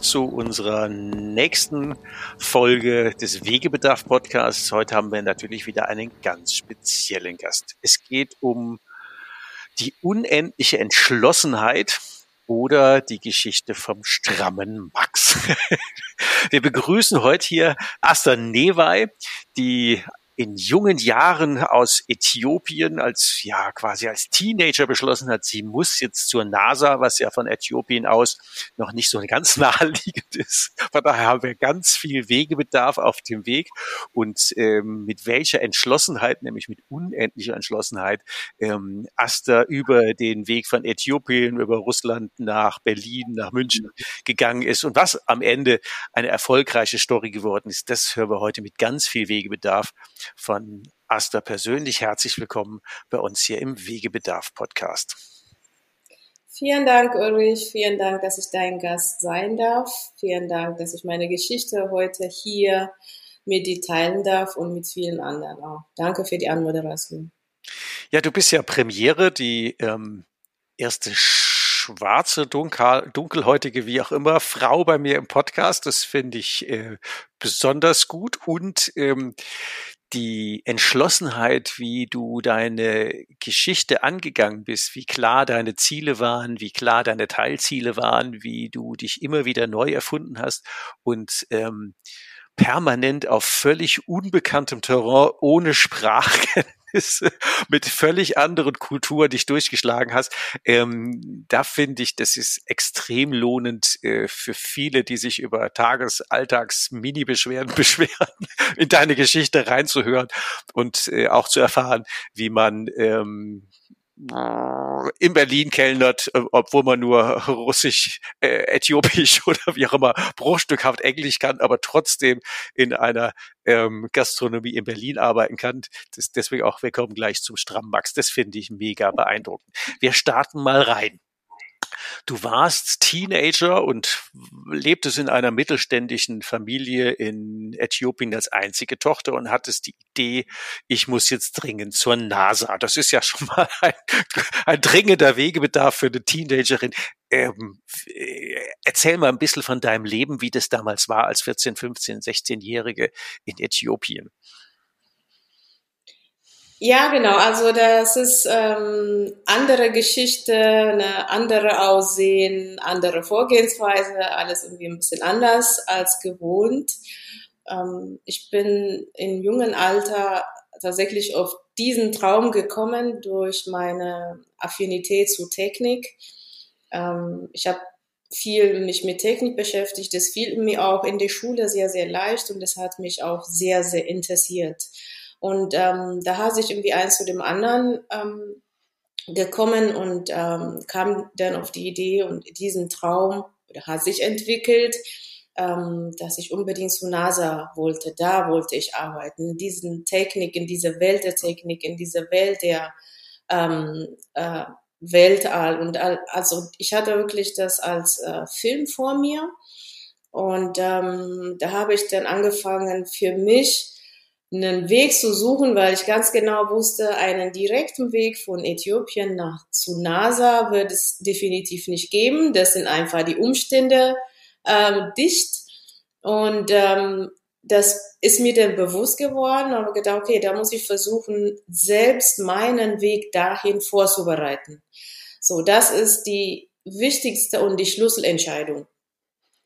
zu unserer nächsten Folge des Wegebedarf Podcasts. Heute haben wir natürlich wieder einen ganz speziellen Gast. Es geht um die unendliche Entschlossenheit oder die Geschichte vom strammen Max. Wir begrüßen heute hier Asta Newey, die in jungen Jahren aus Äthiopien als, ja, quasi als Teenager beschlossen hat, sie muss jetzt zur NASA, was ja von Äthiopien aus noch nicht so ganz naheliegend ist. Von daher haben wir ganz viel Wegebedarf auf dem Weg. Und ähm, mit welcher Entschlossenheit, nämlich mit unendlicher Entschlossenheit, ähm, Asta über den Weg von Äthiopien, über Russland nach Berlin, nach München gegangen ist und was am Ende eine erfolgreiche Story geworden ist, das hören wir heute mit ganz viel Wegebedarf von Asta persönlich herzlich willkommen bei uns hier im Wegebedarf Podcast. Vielen Dank, Ulrich. Vielen Dank, dass ich dein Gast sein darf. Vielen Dank, dass ich meine Geschichte heute hier mit dir teilen darf und mit vielen anderen auch. Danke für die Anmoderation. Ja, du bist ja Premiere, die ähm, erste schwarze, dunkel, dunkelhäutige, wie auch immer, Frau bei mir im Podcast. Das finde ich äh, besonders gut. Und ähm, die Entschlossenheit, wie du deine Geschichte angegangen bist, wie klar deine Ziele waren, wie klar deine Teilziele waren, wie du dich immer wieder neu erfunden hast und ähm, permanent auf völlig unbekanntem Terrain ohne Sprachkenntnis mit völlig anderen Kultur dich durchgeschlagen hast, ähm, da finde ich, das ist extrem lohnend äh, für viele, die sich über Tages-, Alltags-, Mini-Beschwerden beschweren, in deine Geschichte reinzuhören und äh, auch zu erfahren, wie man ähm, in Berlin kellnert, äh, obwohl man nur Russisch, äh, Äthiopisch oder wie auch immer bruchstückhaft Englisch kann, aber trotzdem in einer ähm, Gastronomie in Berlin arbeiten kann. Das, deswegen auch willkommen gleich zum Strammax. Das finde ich mega beeindruckend. Wir starten mal rein. Du warst Teenager und lebtest in einer mittelständischen Familie in Äthiopien als einzige Tochter und hattest die Idee, ich muss jetzt dringend zur NASA. Das ist ja schon mal ein, ein dringender Wegebedarf für eine Teenagerin. Ähm, erzähl mal ein bisschen von deinem Leben, wie das damals war als 14, 15, 16-Jährige in Äthiopien. Ja, genau. Also das ist ähm, andere Geschichte, eine andere Aussehen, andere Vorgehensweise, alles irgendwie ein bisschen anders als gewohnt. Ähm, ich bin im jungen Alter tatsächlich auf diesen Traum gekommen durch meine Affinität zu Technik. Ähm, ich habe viel mich mit Technik beschäftigt. Das fiel mir auch in der Schule sehr, sehr leicht und das hat mich auch sehr, sehr interessiert. Und ähm, da hat sich irgendwie eins zu dem anderen ähm, gekommen und ähm, kam dann auf die Idee und diesen Traum oder hat sich entwickelt, ähm, dass ich unbedingt zu NASA wollte. Da wollte ich arbeiten, in diesen Technik, in dieser Welt der Technik, in dieser Welt der ähm, äh, Weltall. Und also ich hatte wirklich das als äh, Film vor mir. Und ähm, da habe ich dann angefangen, für mich einen Weg zu suchen, weil ich ganz genau wusste, einen direkten Weg von Äthiopien nach zu NASA wird es definitiv nicht geben. Das sind einfach die Umstände ähm, dicht. Und ähm, das ist mir dann bewusst geworden, aber gedacht, okay, da muss ich versuchen, selbst meinen Weg dahin vorzubereiten. So, das ist die wichtigste und die Schlüsselentscheidung.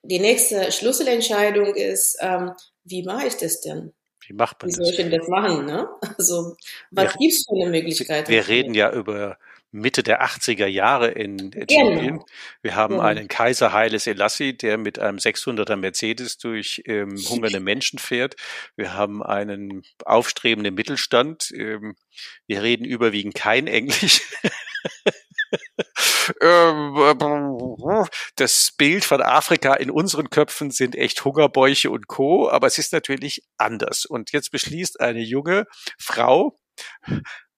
Die nächste Schlüsselentscheidung ist, ähm, wie mache ich das denn? Wie macht man Wie das? soll ich denn das machen, ne? Also, was Wir- gibt's für eine Möglichkeit? Wir reden ja über Mitte der 80er Jahre in Äthiopien. Genau. Wir haben Genau. einen Kaiser Haile Selassie, der mit einem 600er Mercedes durch ähm, hungernde Menschen fährt. Wir haben einen aufstrebenden Mittelstand. Ähm, wir reden überwiegend kein Englisch. Ähm, Das Bild von Afrika in unseren Köpfen sind echt Hungerbäuche und Co., aber es ist natürlich anders. Und jetzt beschließt eine junge Frau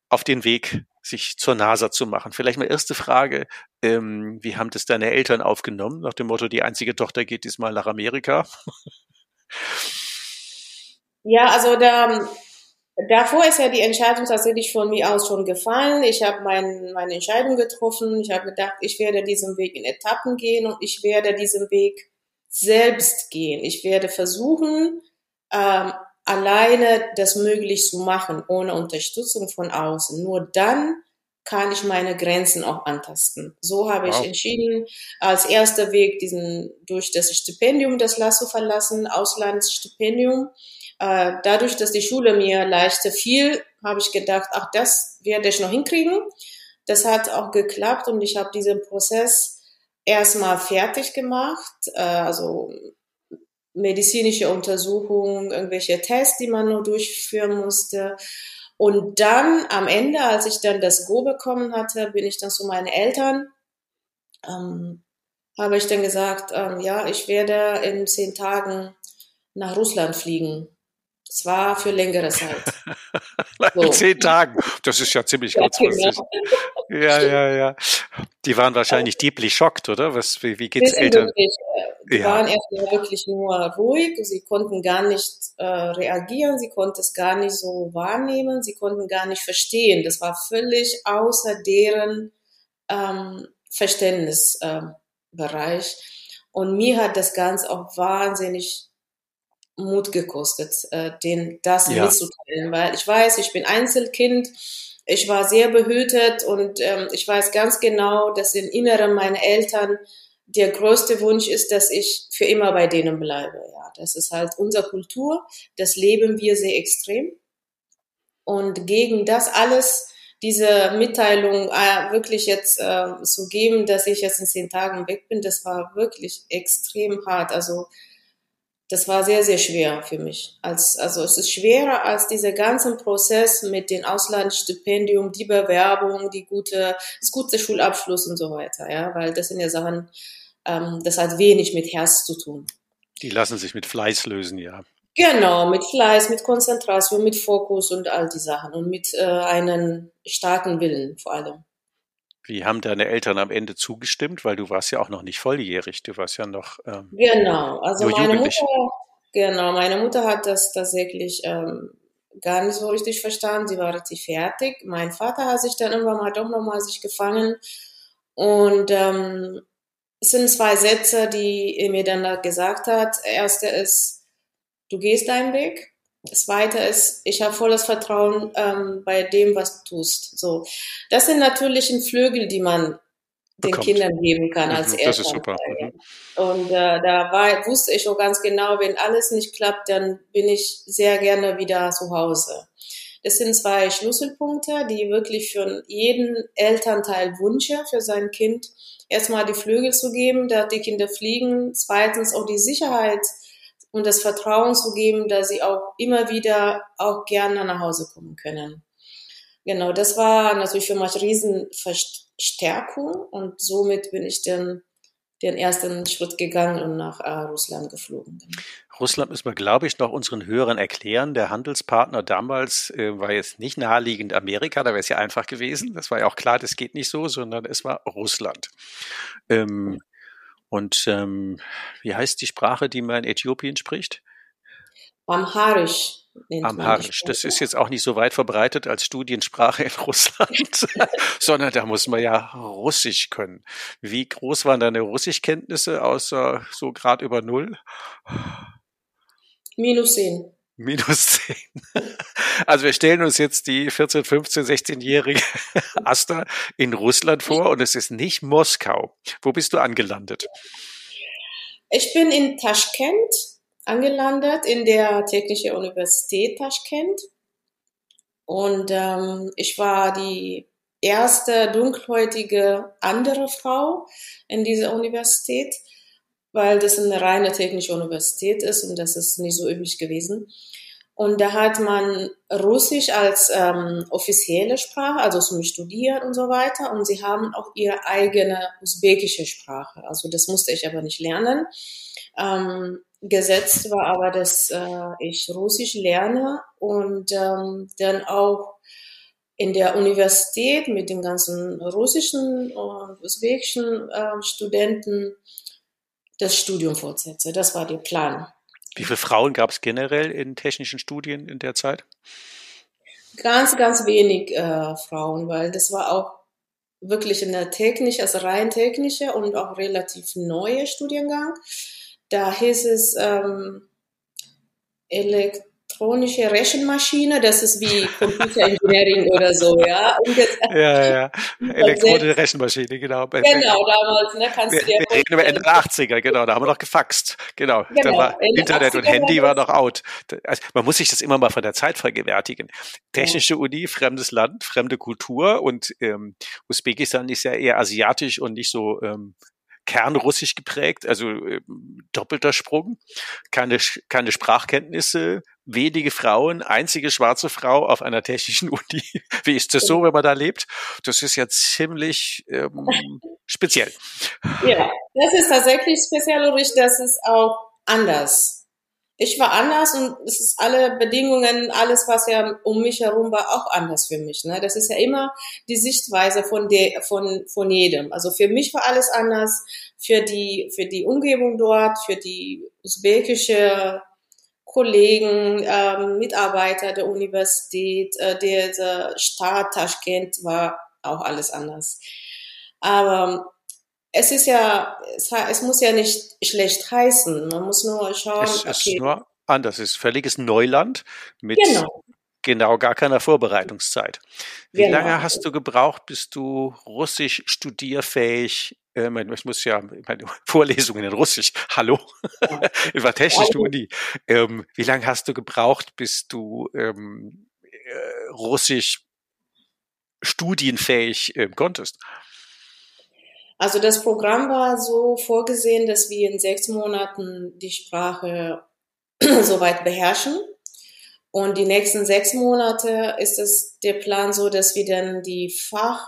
auf den Weg, sich zur NASA zu machen. Vielleicht mal erste Frage, ähm, wie haben das deine Eltern aufgenommen? Nach dem Motto, die einzige Tochter geht diesmal nach Amerika. Ja, also da, davor ist ja die Entscheidung tatsächlich von mir aus schon gefallen. Ich habe mein, meine Entscheidung getroffen. Ich habe gedacht, ich werde diesen Weg in Etappen gehen und ich werde diesen Weg selbst gehen. Ich werde versuchen, ähm, alleine das möglich zu machen, ohne Unterstützung von außen. Nur dann kann ich meine Grenzen auch antasten. So habe Wow. ich entschieden, als erster Weg diesen durch das Stipendium das zu verlassen, Auslandsstipendium. Äh, dadurch, dass die Schule mir leichter fiel, habe ich gedacht, ach, das werde ich noch hinkriegen. Das hat auch geklappt und ich habe diesen Prozess erstmal fertig gemacht. Äh, also medizinische Untersuchungen, irgendwelche Tests, die man nur durchführen musste. Und dann am Ende, als ich dann das Go bekommen hatte, bin ich dann zu meinen Eltern, ähm, habe ich dann gesagt, ähm, ja, ich werde in zehn Tagen nach Russland fliegen. Das war für längere Zeit. In So. zehn Tagen. Das ist ja ziemlich Ja, kurzfristig. genau. Ja, ja, ja. Die waren wahrscheinlich deeply shocked, oder? Was, wie, wie geht's Eltern? die Ja. waren erstmal wirklich nur ruhig, sie konnten gar nicht äh, reagieren, sie konnten es gar nicht so wahrnehmen, sie konnten gar nicht verstehen. Das war völlig außer deren ähm, Verständnisbereich. Äh. Und mir hat das Ganze auch wahnsinnig Mut gekostet, äh, den das Ja. mitzuteilen, weil ich weiß, ich bin Einzelkind, ich war sehr behütet und ähm, ich weiß ganz genau, dass im Inneren meiner Eltern der größte Wunsch ist, dass ich für immer bei denen bleibe. Ja, das ist halt unsere Kultur, das leben wir sehr extrem. Und gegen das alles, diese Mitteilung äh, wirklich jetzt äh, zu geben, dass ich jetzt in zehn Tagen weg bin, das war wirklich extrem hart. Also das war sehr, sehr schwer für mich. Als, also es ist schwerer als dieser ganzen Prozess mit dem Auslandsstipendium, die Bewerbung, die gute, das gute Schulabschluss und so weiter, ja, weil das sind ja Sachen, ähm, das hat wenig mit Herz zu tun. Die lassen sich mit Fleiß lösen, ja. Genau, mit Fleiß, mit Konzentration, mit Fokus und all die Sachen und mit äh, einem starken Willen vor allem. Wie haben deine Eltern am Ende zugestimmt? Weil du warst ja auch noch nicht volljährig. Du warst ja noch ähm, Genau, also nur meine. Mutter, genau, meine Mutter hat das tatsächlich ähm, gar nicht so richtig verstanden. Sie war richtig fertig. Mein Vater hat sich dann irgendwann mal doch nochmal sich gefangen und ähm, es sind zwei Sätze, die er mir dann da gesagt hat. Erster ist, du gehst deinen Weg. Das zweite ist, ich habe volles Vertrauen ähm, bei dem, was du tust. So, das sind natürlich ein Flügel, die man den Bekommt. Kindern geben kann als Mhm, Eltern. das ist super. Mhm. Und äh, da war, wusste ich auch ganz genau, wenn alles nicht klappt, dann bin ich sehr gerne wieder zu Hause. Das sind zwei Schlüsselpunkte, die wirklich für jeden Elternteil Wünsche für sein Kind. Erstmal die Flügel zu geben, dass die Kinder fliegen. Zweitens auch die Sicherheit und das Vertrauen zu geben, dass sie auch immer wieder auch gerne nach Hause kommen können. Genau, das war natürlich für mich riesen Verstärkung und somit bin ich dann den ersten Schritt gegangen und nach äh, Russland geflogen. Russland müssen wir, glaube ich, noch unseren Hörern erklären. Der Handelspartner damals äh, war jetzt nicht naheliegend Amerika, da wäre es ja einfach gewesen. Das war ja auch klar, das geht nicht so, sondern es war Russland. Ähm, und ähm, wie heißt die Sprache, die man in Äthiopien spricht? Amharisch. Amharisch. Das ist jetzt auch nicht so weit verbreitet als Studiensprache in Russland, sondern da muss man ja Russisch können. Wie groß waren deine Russischkenntnisse außer so grad über Null? Minus 10. Minus 10. Also wir stellen uns jetzt die 14, 15, 16-jährige Asta in Russland vor und es ist nicht Moskau. Wo bist du angelandet? Ich bin in Taschkent, angelandet in der Technischen Universität Taschkent. Und ähm, ich war die erste dunkelhäutige andere Frau in dieser Universität, weil das eine reine technische Universität ist und das ist nicht so üblich gewesen. Und da hat man Russisch als ähm, offizielle Sprache, also zum Studieren und so weiter. Und sie haben auch ihre eigene usbekische Sprache. Also das musste ich aber nicht lernen. Ähm, gesetzt war aber, dass äh, ich Russisch lerne und ähm, dann auch in der Universität mit den ganzen russischen und usbekischen äh, Studenten das Studium fortsetze. Das war der Plan. Wie viele Frauen gab es generell in technischen Studien in der Zeit? Ganz, ganz wenig äh, Frauen, weil das war auch wirklich eine technische, also rein technische und auch relativ neue Studiengang. Da hieß es ähm, Elekt elektronische Rechenmaschine, das ist wie Computer Engineering oder so, ja. Ja, ja, elektronische Rechenmaschine, genau. Genau, damals, ne, kannst wir, du dir Wir reden über Ende der 80er, genau, da haben wir noch gefaxt, genau. genau da war Internet und Handy war noch out. Also, man muss sich das immer mal von der Zeit vergewärtigen. Technische. Uni, fremdes Land, fremde Kultur und ähm, Usbekistan ist ja eher asiatisch und nicht so ähm, kernrussisch geprägt, also äh, doppelter Sprung, keine, keine Sprachkenntnisse, wenige Frauen, einzige schwarze Frau auf einer technischen Uni. Wie ist das so, wenn man da lebt? Das ist ja ziemlich ähm, speziell. Ja, das ist tatsächlich speziell und das ist auch anders. Ich war anders und es ist alle Bedingungen, alles, was ja um mich herum war, auch anders für mich. Ne? Das ist ja immer die Sichtweise von, der, von, von jedem. Also für mich war alles anders, für die, für die Umgebung dort, für die usbekische Kollegen, ähm, Mitarbeiter der Universität, äh, der, der Staat Taschkent war auch alles anders. Aber es ist ja, es, es, muss ja nicht schlecht heißen. Man muss nur schauen. Es ist okay. nur anders. Es ist völliges Neuland mit genau. genau gar keiner Vorbereitungszeit. Wie genau. lange hast du gebraucht, bis du Russisch studierfähig äh, ich muss ja meine Vorlesungen in Russisch, hallo, ja. war technisch Uni. Ähm, wie lange hast du gebraucht, bis du ähm, äh, Russisch studienfähig äh, konntest? Also das Programm war so vorgesehen, dass wir in sechs Monaten die Sprache soweit beherrschen. Und die nächsten sechs Monate ist es der Plan so, dass wir dann die Fach,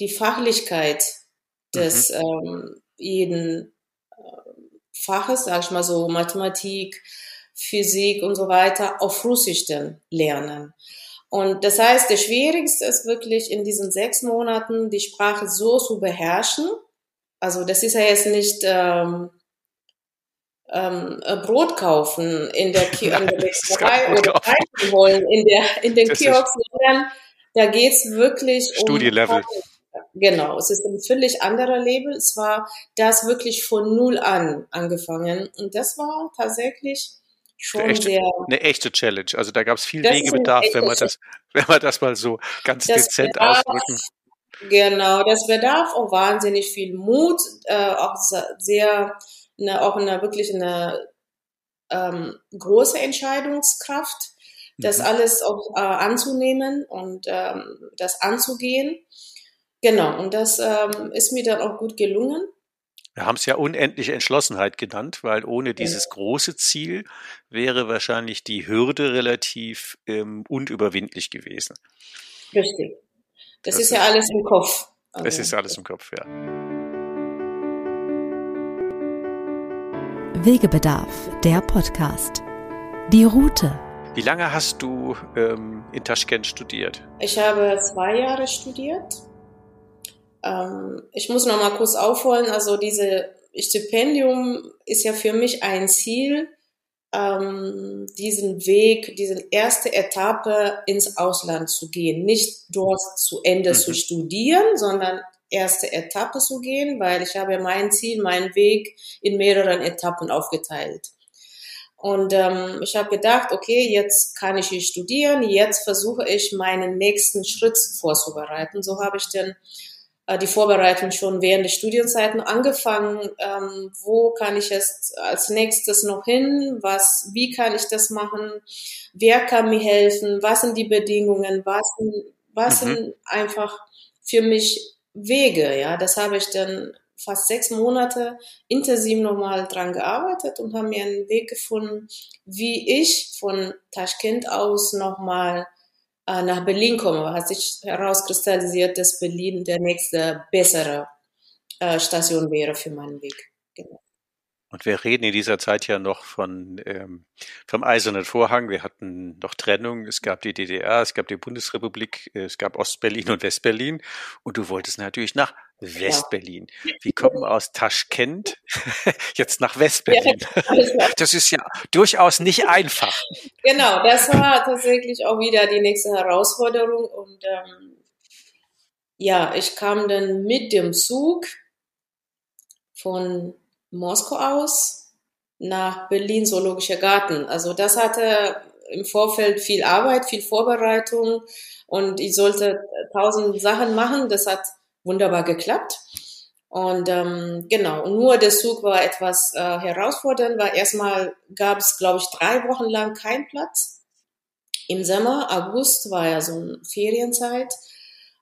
die Fachlichkeit des mhm. ähm, jeden äh, Faches, sag ich mal so Mathematik, Physik und so weiter, auf Russisch dann lernen. Und das heißt, das Schwierigste ist wirklich in diesen sechs Monaten die Sprache so zu beherrschen. Also das ist ja jetzt nicht ähm, ähm, Brot kaufen in der, Ki an der Bäckerei oder kaufen wollen in der in den Kiosk, sondern da geht's wirklich um Studielevel. Genau, es ist ein völlig anderer Label. Es war das wirklich von null an angefangen. Und das war tatsächlich schon eine echte, sehr. Eine echte Challenge. Also da gab es viel Wegebedarf, wenn man das, wenn man das mal so ganz dezent bedarf, ausdrücken. Genau, das bedarf auch wahnsinnig viel Mut, äh, auch sehr, eine, auch eine wirklich eine ähm, große Entscheidungskraft, das mhm. alles auch äh, anzunehmen und ähm, das anzugehen. Genau, und das ähm, ist mir dann auch gut gelungen. Wir haben es ja unendliche Entschlossenheit genannt, weil ohne dieses große Ziel wäre wahrscheinlich die Hürde relativ ähm, unüberwindlich gewesen. Richtig. Das, das ist ja alles im Kopf. Also, das ist alles im Kopf, ja. Wegebedarf, der Podcast. Die Route. Wie lange hast du ähm, in Taschkent studiert? Ich habe zwei Jahre studiert ähm, ich muss noch mal kurz aufholen. Also diese Stipendium ist ja für mich ein Ziel, ähm, diesen Weg, diese erste Etappe ins Ausland zu gehen. Nicht dort zu Ende mhm. zu studieren, sondern erste Etappe zu gehen, weil ich habe mein Ziel, meinen Weg in mehreren Etappen aufgeteilt. Und ähm, ich habe gedacht, okay, jetzt kann ich hier studieren, jetzt versuche ich meinen nächsten Schritt vorzubereiten. So habe ich dann äh, die Vorbereitung schon während der Studienzeiten angefangen. Ähm, wo kann ich jetzt als nächstes noch hin? Was, wie kann ich das machen? Wer kann mir helfen? Was sind die Bedingungen? Was sind, was mhm. sind einfach für mich Wege? Ja, das habe ich dann fast sechs Monate intensiv nochmal dran gearbeitet und haben mir einen Weg gefunden, wie ich von Taschkent aus nochmal äh, nach Berlin komme, hat sich herauskristallisiert, dass Berlin der nächste bessere äh, Station wäre für meinen Weg. Genau. Und wir reden in dieser Zeit ja noch von ähm, vom Eisernen Vorhang. Wir hatten noch Trennung. Es gab die DDR, es gab die Bundesrepublik, es gab Ostberlin und Westberlin. Und du wolltest natürlich nach Westberlin. Wie kommen aus Taschkent jetzt nach Westberlin? Das ist ja durchaus nicht einfach. Genau, das war tatsächlich auch wieder die nächste Herausforderung. Und ähm, ja, ich kam dann mit dem Zug von Moskau aus nach Berlin Zoologischer Garten. Also das hatte im Vorfeld viel Arbeit, viel Vorbereitung und ich sollte tausend Sachen machen. Das hat wunderbar geklappt. Und ähm, genau, nur der Zug war etwas äh, herausfordernd, weil erstmal gab es, glaube ich, drei Wochen lang keinen Platz. Im Sommer, August war ja so eine Ferienzeit.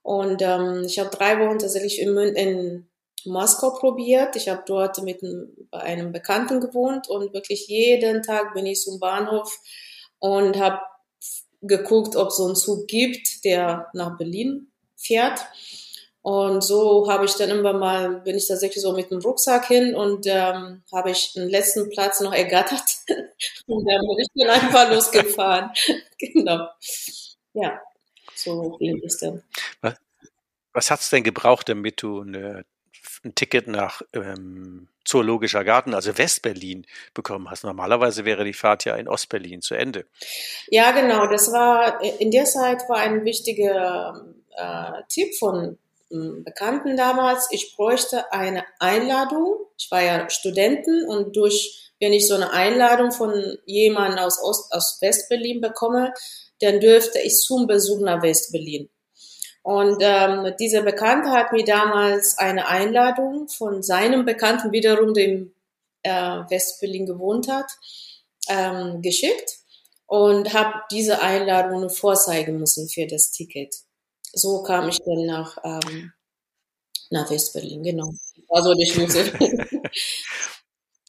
Und ähm, ich habe drei Wochen tatsächlich in, in Moskau probiert. Ich habe dort mit einem, bei einem Bekannten gewohnt und wirklich jeden Tag bin ich zum Bahnhof und habe geguckt, ob es so einen Zug gibt, der nach Berlin fährt. Und so habe ich dann immer mal, bin ich tatsächlich so mit dem Rucksack hin und ähm, habe ich den letzten Platz noch ergattert. und dann bin ich dann einfach losgefahren. genau. Ja, so ging es dann. Was, was hat es denn gebraucht, damit du eine ein Ticket nach ähm, Zoologischer Garten, also Westberlin, bekommen hast. Normalerweise wäre die Fahrt ja in Ostberlin zu Ende. Ja, genau. Das war in der Zeit war ein wichtiger äh, Tipp von Bekannten damals. Ich bräuchte eine Einladung. Ich war ja Studenten und durch, wenn ich so eine Einladung von jemandem aus Ost, aus Westberlin bekomme, dann dürfte ich zum Besuch nach Westberlin. Und ähm, dieser Bekannte hat mir damals eine Einladung von seinem Bekannten, wiederum dem äh, Westberlin gewohnt hat, ähm, geschickt und habe diese Einladung vorzeigen müssen für das Ticket. So kam ich dann nach, ähm, nach Westberlin, genau. Also die Schlüssel.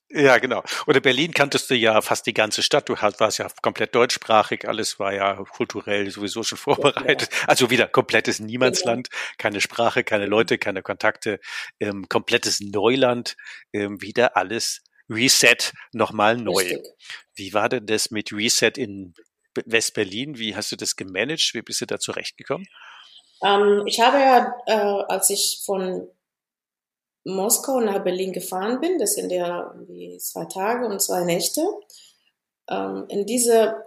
Ja, genau. Oder Berlin kanntest du ja fast die ganze Stadt. Du warst ja komplett deutschsprachig. Alles war ja kulturell sowieso schon vorbereitet. Ja. Also wieder komplettes Niemandsland. Keine Sprache, keine Leute, keine Kontakte. Ähm, komplettes Neuland. Ähm, wieder alles Reset, nochmal neu. Richtig. Wie war denn das mit Reset in Westberlin? Wie hast du das gemanagt? Wie bist du da zurechtgekommen? Ähm, ich habe ja, äh, als ich von Moskau nach Berlin gefahren bin. Das sind ja wie zwei Tage und zwei Nächte. Ähm, in dieser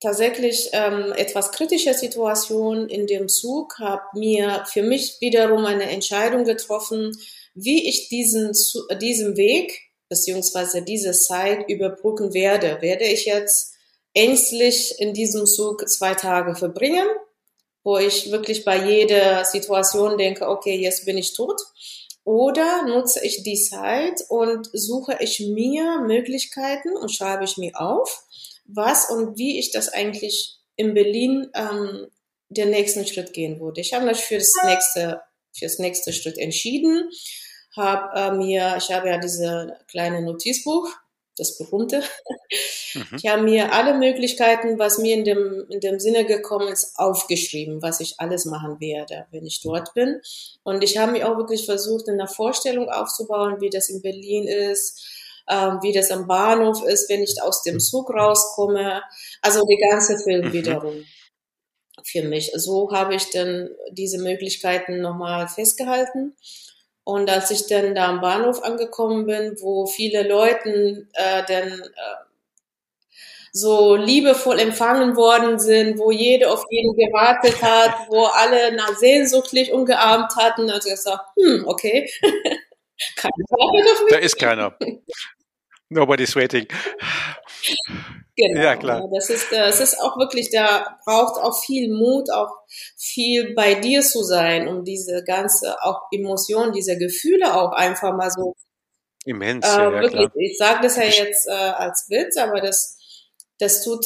tatsächlich ähm, etwas kritische Situation in dem Zug habe mir für mich wiederum eine Entscheidung getroffen, wie ich diesen, diesen Weg beziehungsweise diese Zeit überbrücken werde. Werde ich jetzt ängstlich in diesem Zug zwei Tage verbringen, wo ich wirklich bei jeder Situation denke, okay, jetzt bin ich tot oder nutze ich die Zeit und suche ich mir Möglichkeiten und schreibe ich mir auf, was und wie ich das eigentlich in Berlin ähm, den nächsten Schritt gehen würde. Ich habe mich für das nächste, für das nächste Schritt entschieden, habe äh, mir, ich habe ja diese kleine Notizbuch das berühmte. Mhm. Ich habe mir alle Möglichkeiten, was mir in dem, in dem Sinne gekommen ist, aufgeschrieben, was ich alles machen werde, wenn ich dort bin. Und ich habe mir auch wirklich versucht, eine Vorstellung aufzubauen, wie das in Berlin ist, ähm, wie das am Bahnhof ist, wenn ich aus dem Zug rauskomme. Also die ganze Film mhm. wiederum für mich. So habe ich dann diese Möglichkeiten nochmal festgehalten. Und als ich dann da am Bahnhof angekommen bin, wo viele Leute äh, dann äh, so liebevoll empfangen worden sind, wo jede auf jeden gewartet hat, wo alle nach sehnsuchtlich umgearmt hatten, also gesagt, hm, okay, keine Frage Da ist keiner. Nobody's waiting. Genau. Ja, klar. Das ist, das ist auch wirklich, da braucht auch viel Mut, auch viel bei dir zu sein, um diese ganze auch Emotion, diese Gefühle auch einfach mal so Immens, äh, ja, wirklich, klar. Ich sage das ja jetzt äh, als Witz, aber das, das tut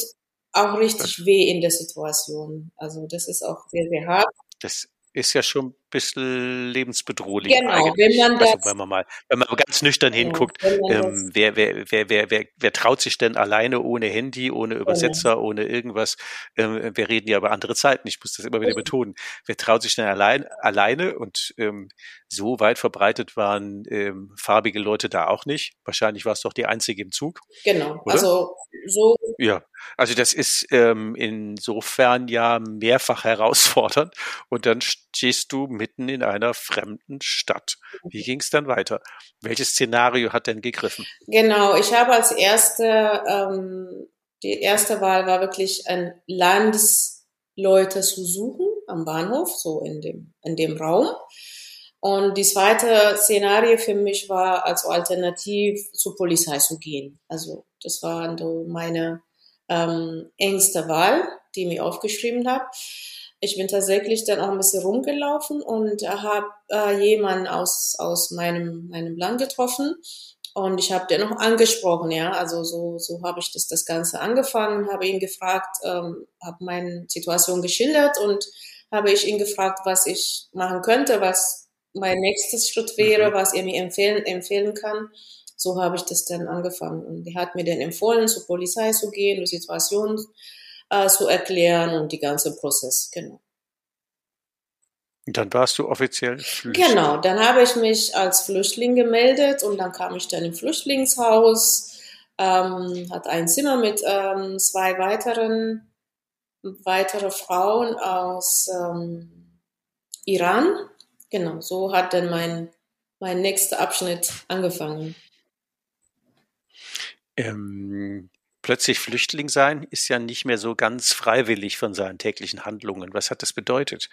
auch richtig weh in der Situation. Also das ist auch sehr, sehr hart. Das ist ja schon ein bisschen lebensbedrohlich. Genau, wenn man das. Also, wenn man mal, wenn man ganz nüchtern hinguckt, ähm, wer, wer, wer, wer, wer, wer traut sich denn alleine ohne Handy, ohne Übersetzer, ohne irgendwas? Ähm, wir reden ja über andere Zeiten, ich muss das immer wieder betonen. Wer traut sich denn allein, alleine? Und ähm, so weit verbreitet waren ähm, farbige Leute da auch nicht. Wahrscheinlich war es doch die einzige im Zug. Genau, oder? also so. Ja, also das ist ähm, insofern ja mehrfach herausfordernd. Und dann stehst du mitten in einer fremden Stadt. Wie ging es dann weiter? Welches Szenario hat denn gegriffen? Genau, ich habe als erste, ähm, die erste Wahl war wirklich ein Landesleute zu suchen am Bahnhof, so in dem, in dem Raum. Und die zweite Szenario für mich war also alternativ zur Polizei zu gehen. Also das war so meine ähm, engste Wahl, die ich mir aufgeschrieben habe. Ich bin tatsächlich dann auch ein bisschen rumgelaufen und habe äh, jemanden aus, aus meinem, meinem Land getroffen. Und ich habe den noch angesprochen, ja, also so, so habe ich das, das Ganze angefangen, habe ihn gefragt, ähm, habe meine Situation geschildert und habe ich ihn gefragt, was ich machen könnte, was mein nächstes Schritt wäre, mhm. was er mir empfehlen, empfehlen kann. So habe ich das dann angefangen. Und er hat mir dann empfohlen, zur Polizei zu gehen, die Situation äh, zu erklären und die ganze Prozess, genau. Und dann warst du offiziell Flüchtling. Genau, dann habe ich mich als Flüchtling gemeldet und dann kam ich dann im Flüchtlingshaus, ähm, hatte ein Zimmer mit ähm, zwei weiteren weitere Frauen aus ähm, Iran. Genau, so hat dann mein, mein nächster Abschnitt angefangen. Ähm, plötzlich Flüchtling sein ist ja nicht mehr so ganz freiwillig von seinen täglichen Handlungen. Was hat das bedeutet?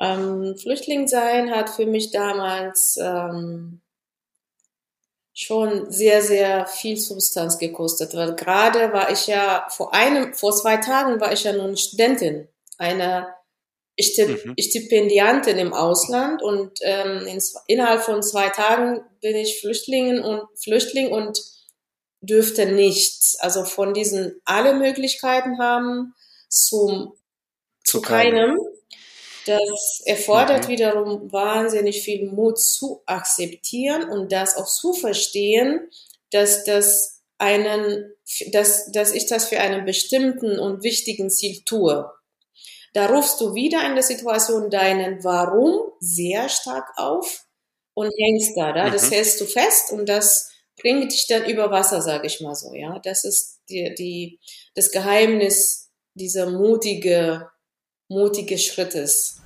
Ähm, Flüchtling sein hat für mich damals ähm, schon sehr, sehr viel Substanz gekostet, weil gerade war ich ja vor einem, vor zwei Tagen war ich ja nun Studentin, eine mhm. Stipendiantin im Ausland und ähm, in, innerhalb von zwei Tagen bin ich Flüchtlingin und Flüchtling und dürfte nichts. Also von diesen alle Möglichkeiten haben zum, zu, keinem. keinem. Das erfordert mhm. wiederum wahnsinnig viel Mut zu akzeptieren und das auch zu verstehen, dass das einen, dass, dass ich das für einen bestimmten und wichtigen Ziel tue. Da rufst du wieder in der Situation deinen Warum sehr stark auf und hängst da, da. Das mhm. hältst du fest und das bringt dich dann über Wasser, sage ich mal so, ja. Das ist die, die, das Geheimnis dieser mutige, mutige Schrittes.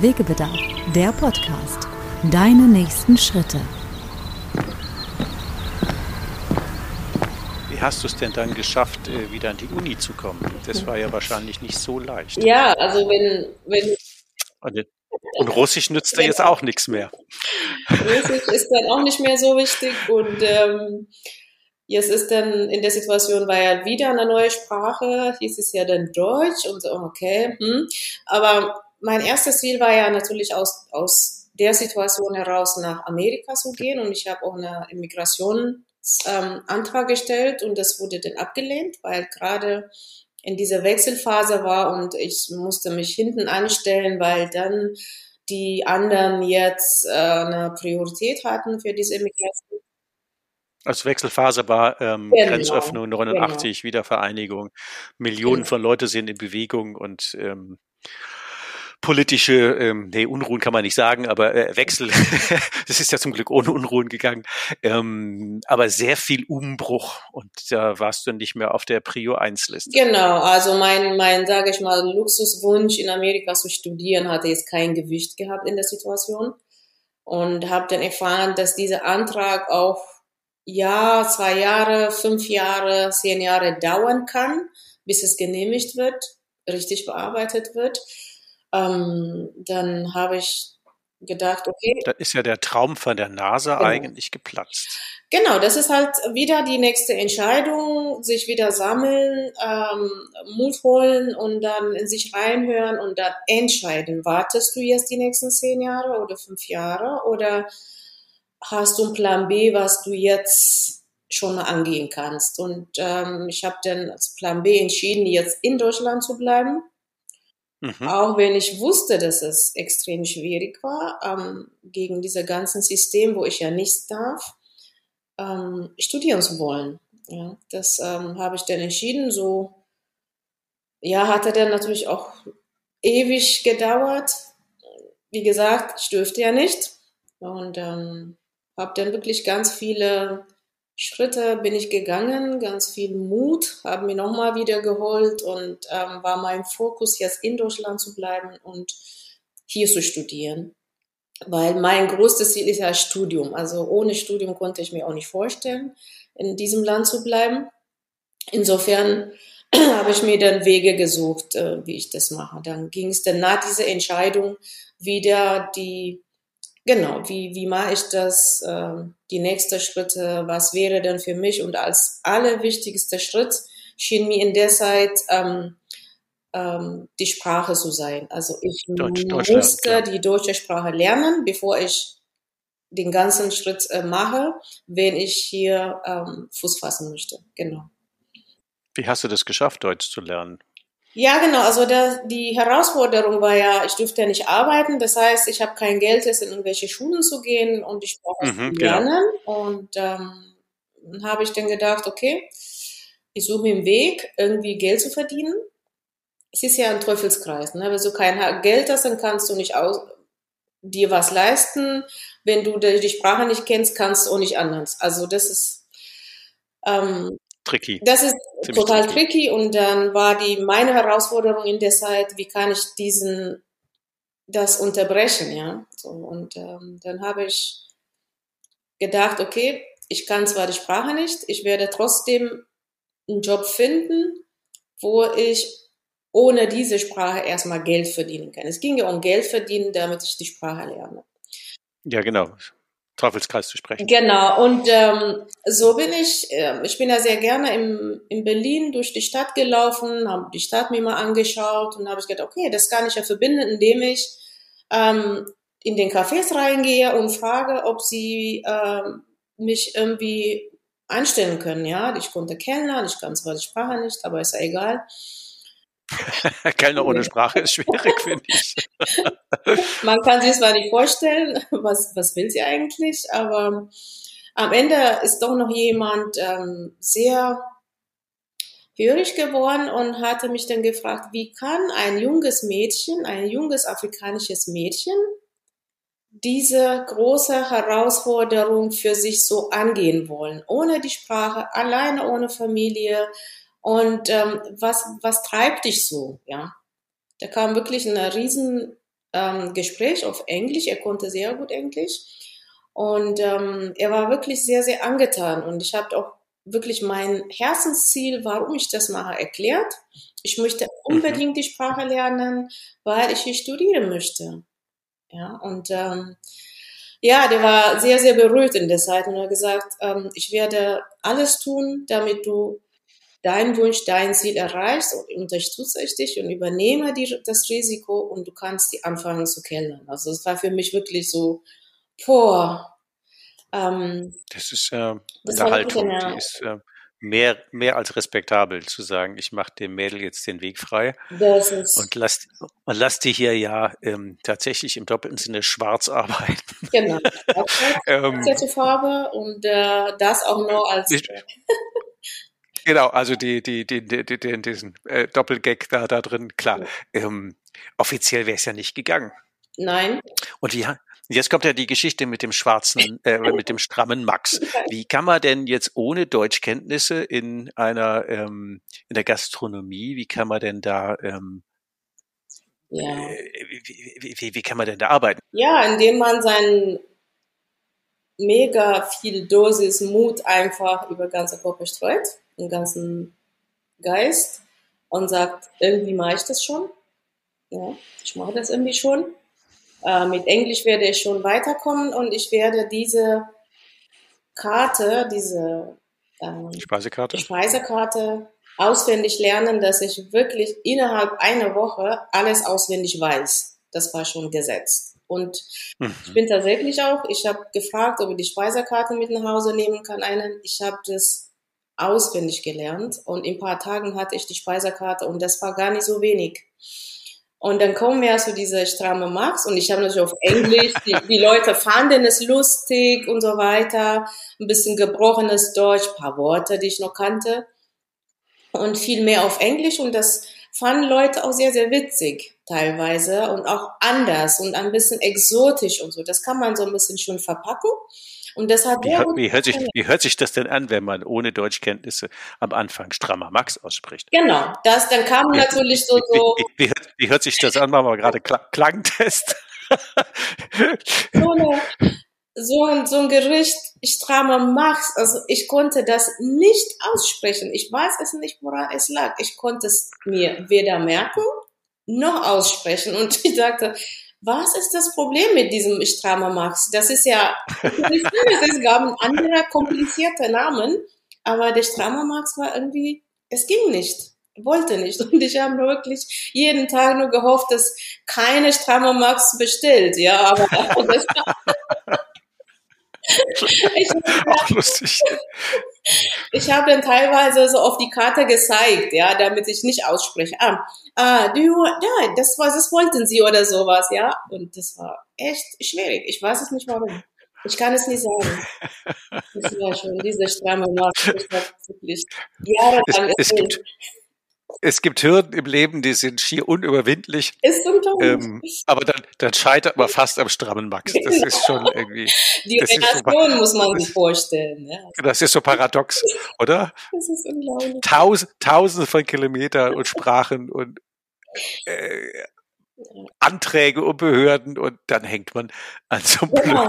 Wegebedarf, der Podcast. Deine nächsten Schritte. Wie hast du es denn dann geschafft, äh, wieder an die Uni zu kommen? Das war ja wahrscheinlich nicht so leicht. Ja, also wenn, wenn und Russisch nützt ja jetzt auch nichts mehr. Russisch ist dann auch nicht mehr so wichtig und ähm, jetzt ist dann in der Situation, war ja wieder eine neue Sprache, hieß es ja dann Deutsch und so, okay. Hm. Aber mein erstes Ziel war ja natürlich aus, aus der Situation heraus nach Amerika zu gehen und ich habe auch eine Immigrationsantrag ähm, gestellt und das wurde dann abgelehnt, weil gerade in dieser Wechselphase war und ich musste mich hinten anstellen, weil dann die anderen jetzt äh, eine Priorität hatten für diese Migration. Also Wechselphase war ähm, genau, Grenzöffnung 89, genau. Wiedervereinigung. Millionen genau. von Leute sind in Bewegung und ähm, politische, ähm, nee, Unruhen kann man nicht sagen, aber äh, Wechsel, das ist ja zum Glück ohne Unruhen gegangen, ähm, aber sehr viel Umbruch und da warst du nicht mehr auf der Prio 1 Liste. Genau, also mein, mein, sage ich mal, Luxuswunsch in Amerika zu studieren hatte jetzt kein Gewicht gehabt in der Situation und habe dann erfahren, dass dieser Antrag auch ja, zwei Jahre, fünf Jahre, zehn Jahre dauern kann, bis es genehmigt wird, richtig bearbeitet wird. Ähm, dann habe ich gedacht, okay. Da ist ja der Traum von der NASA genau. eigentlich geplatzt. Genau, das ist halt wieder die nächste Entscheidung, sich wieder sammeln, ähm, Mut holen und dann in sich reinhören und dann entscheiden. Wartest du jetzt die nächsten zehn Jahre oder fünf Jahre oder hast du einen Plan B, was du jetzt schon angehen kannst? Und ähm, ich habe dann als Plan B entschieden, jetzt in Deutschland zu bleiben Mhm. Auch wenn ich wusste, dass es extrem schwierig war, ähm, gegen diese ganzen System, wo ich ja nichts darf, ähm, studieren zu wollen. Ja, das ähm, habe ich dann entschieden. So, ja, hatte dann natürlich auch ewig gedauert. Wie gesagt, ich dürfte ja nicht. Und ähm, habe dann wirklich ganz viele Schritte bin ich gegangen, ganz viel Mut, habe mir nochmal wieder geholt und ähm, war mein Fokus, jetzt in Deutschland zu bleiben und hier zu studieren. Weil mein größtes Ziel ist ja Studium. Also ohne Studium konnte ich mir auch nicht vorstellen, in diesem Land zu bleiben. Insofern habe ich mir dann Wege gesucht, äh, wie ich das mache. Dann ging es dann nach dieser Entscheidung wieder die Genau, wie, wie mache ich das, äh, die nächsten Schritte, was wäre denn für mich? Und als allerwichtigster Schritt schien mir in der Zeit ähm, ähm, die Sprache zu sein. Also ich Deutsch, musste ja. die deutsche Sprache lernen, bevor ich den ganzen Schritt äh, mache, wenn ich hier ähm, Fuß fassen möchte. Genau. Wie hast du das geschafft, Deutsch zu lernen? Ja, genau. Also der, die Herausforderung war ja, ich dürfte ja nicht arbeiten. Das heißt, ich habe kein Geld, jetzt in irgendwelche Schulen zu gehen und ich brauche mhm, genau. lernen. Genau. Und ähm, habe ich dann gedacht, okay, ich suche mir einen Weg, irgendwie Geld zu verdienen. Es ist ja ein Teufelskreis. Ne? Wenn du kein Geld hast, dann kannst du nicht aus, dir was leisten. Wenn du die Sprache nicht kennst, kannst du auch nicht anders. Also das ist ähm, tricky. Das ist Ziemlich total tricky. tricky. und dann war die meine Herausforderung in der Zeit, wie kann ich diesen das unterbrechen, ja. So, und ähm, dann habe ich gedacht, okay, ich kann zwar die Sprache nicht, ich werde trotzdem einen Job finden, wo ich ohne diese Sprache erstmal Geld verdienen kann. Es ging ja um Geld verdienen, damit ich die Sprache lerne. Ja, genau. Teufelskreis zu sprechen. Genau, und ähm, so bin ich, äh, ich bin ja sehr gerne im, in Berlin durch die Stadt gelaufen, habe die Stadt mir mal angeschaut und habe ich gedacht, okay, das kann ich ja verbinden, indem ich ähm, in den Cafés reingehe und frage, ob sie äh, mich irgendwie einstellen können. Ja, ich konnte Kellner, ich kann zwar die Sprache nicht, aber ist ja egal. Kellner ohne Sprache ist schwierig, finde ich. Man kann sich zwar nicht vorstellen, was, was will sie eigentlich, aber am Ende ist doch noch jemand ähm, sehr hörig geworden und hatte mich dann gefragt, wie kann ein junges Mädchen, ein junges afrikanisches Mädchen diese große Herausforderung für sich so angehen wollen, ohne die Sprache, alleine ohne Familie, und ähm, was, was treibt dich so? Ja, da kam wirklich ein riesen ähm, Gespräch auf Englisch. Er konnte sehr gut Englisch und ähm, er war wirklich sehr, sehr angetan. Und ich habe auch wirklich mein Herzensziel, warum ich das mache, erklärt. Ich möchte mhm. unbedingt die Sprache lernen, weil ich hier studieren möchte. Ja, und ähm, ja, der war sehr, sehr berührt in der Zeit und hat gesagt, ähm, ich werde alles tun, damit du dein Wunsch, dein Ziel erreichst und unterstütze ich dich und übernehme die, das Risiko und du kannst die anfangen zu kennen. Also es war für mich wirklich so, boah. Ähm, das ist äh, eine Haltung, die ist äh, mehr, mehr als respektabel zu sagen, ich mache dem Mädel jetzt den Weg frei und lass, und lass die hier ja ähm, tatsächlich im doppelten Sinne schwarz arbeiten. Genau. ähm, Farbe und äh, das auch noch als Genau, also die, die, die, die, die diesen äh, Doppelgag da, da drin, klar. Ähm, offiziell wäre es ja nicht gegangen. Nein. Und ja, jetzt kommt ja die Geschichte mit dem schwarzen, äh, mit dem strammen Max. Wie kann man denn jetzt ohne Deutschkenntnisse in einer, ähm, in der Gastronomie, wie kann man denn da, ähm, ja. Äh, wie, wie, wie, wie kann man denn da arbeiten? Ja, indem man seinen mega viel Dosis Mut einfach über ganze Gruppe streut den ganzen Geist und sagt, irgendwie mache ich das schon. Ja, ich mache das irgendwie schon. Äh, mit Englisch werde ich schon weiterkommen und ich werde diese Karte, diese ähm, Speisekarte. Speisekarte auswendig lernen, dass ich wirklich innerhalb einer Woche alles auswendig weiß. Das war schon gesetzt. Und mhm. ich bin tatsächlich auch, ich habe gefragt, ob ich die Speisekarte mit nach Hause nehmen kann. Einen, ich habe das auswendig gelernt und in ein paar Tagen hatte ich die Speisekarte und das war gar nicht so wenig. Und dann kommen wir zu dieser stramme Max und ich habe natürlich auf Englisch, die, die, Leute fanden es lustig und so weiter, ein bisschen gebrochenes Deutsch, paar Worte, die ich noch kannte und viel mehr auf Englisch und das fanden Leute auch sehr, sehr witzig teilweise und auch anders und ein bisschen exotisch und so. Das kann man so ein bisschen schon verpacken. Und das hat wie, wie, hört sich, wie hört sich das denn an, wenn man ohne Deutschkenntnisse am Anfang strammer Max ausspricht? Genau, das dann kam wie, natürlich so. so wie, hört, wie, hört, sich das an, machen wir gerade Klangtest? so eine, so ein, so ein Gericht strammer Max, also ich konnte das nicht aussprechen. Ich weiß es nicht, woran es lag. Ich konnte es mir weder merken noch aussprechen. Und ich sagte, was ist das Problem mit diesem strammer Max? Das ist ja, es gab ein anderer komplizierter Namen, aber der strammer Max war irgendwie, es ging nicht wollte nicht. Und ich habe wirklich jeden Tag nur gehofft, dass keine Strammer Max bestellt. Ja, aber das, ich, auch lustig. Ich habe dann teilweise so auf die Karte gezeigt, ja, damit ich nicht ausspreche. Ah, ah, du, ja, das was, das wollten sie oder sowas, ja. Und das war echt schwierig. Ich weiß es nicht warum. Ich kann es nicht sagen. Das war schon diese stramme Maske. Ich wirklich jahrelang es, es gibt, es gibt Hürden im Leben, die sind schier unüberwindlich. Ist. Ähm, aber dann, dann scheitert man fast am strammen Max. Das genau. ist schon irgendwie. Die Relation so, muss man sich vorstellen. Ja. Das ist so paradox, oder? Das ist unglaublich. Tausend, Tausende von Kilometern und Sprachen und äh, Anträge und Behörden und dann hängt man an so einem genau. blöden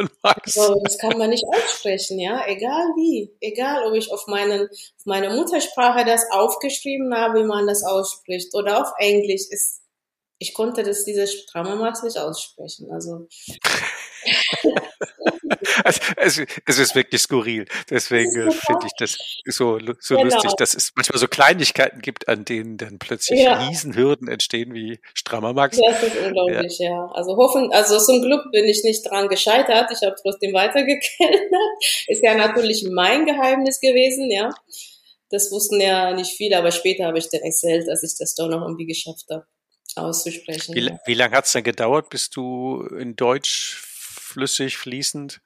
Strahlenmax. Also, das kann man nicht aussprechen, ja, egal wie. Egal, ob ich auf, meinen, auf meine Muttersprache das aufgeschrieben habe, wie man das ausspricht oder auf Englisch. Ist, ich konnte das, diese Strahlenmax nicht aussprechen. Also also, es, es, ist wirklich skurril. Deswegen äh, finde ich das so, so genau. lustig, dass es manchmal so Kleinigkeiten gibt, an denen dann plötzlich ja. Riesenhürden entstehen wie strammer Max. Das ist unglaublich, ja. ja. Also hoffen, also zum Glück bin ich nicht dran gescheitert. Ich habe trotzdem weitergekellnert. Ist ja natürlich mein Geheimnis gewesen, ja. Das wussten ja nicht viele, aber später habe ich dann erzählt, dass ich das doch noch irgendwie geschafft habe auszusprechen. Wie, wie lange hat es denn gedauert, bis du in Deutsch flüssig, fließend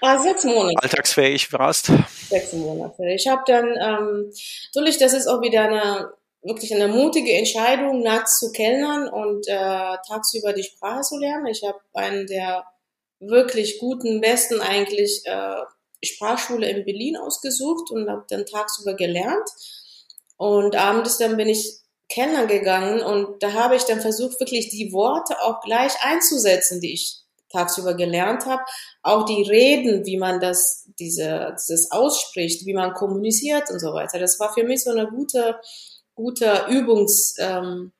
Ah, sechs Monate. Alltagsfähig warst? Sechs Monate. Ich habe dann, ähm, natürlich, das ist auch wieder eine wirklich eine mutige Entscheidung, nachts zu kellnern und äh, tagsüber die Sprache zu lernen. Ich habe einen der wirklich guten, besten eigentlich äh, Sprachschule in Berlin ausgesucht und habe dann tagsüber gelernt. Und abends dann bin ich kellnern gegangen und da habe ich dann versucht, wirklich die Worte auch gleich einzusetzen, die ich tagsüber gelernt habe. Auch die Reden, wie man das, diese, dieses ausspricht, wie man kommuniziert und so weiter. Das war für mich so eine gute, gute Übungsraum,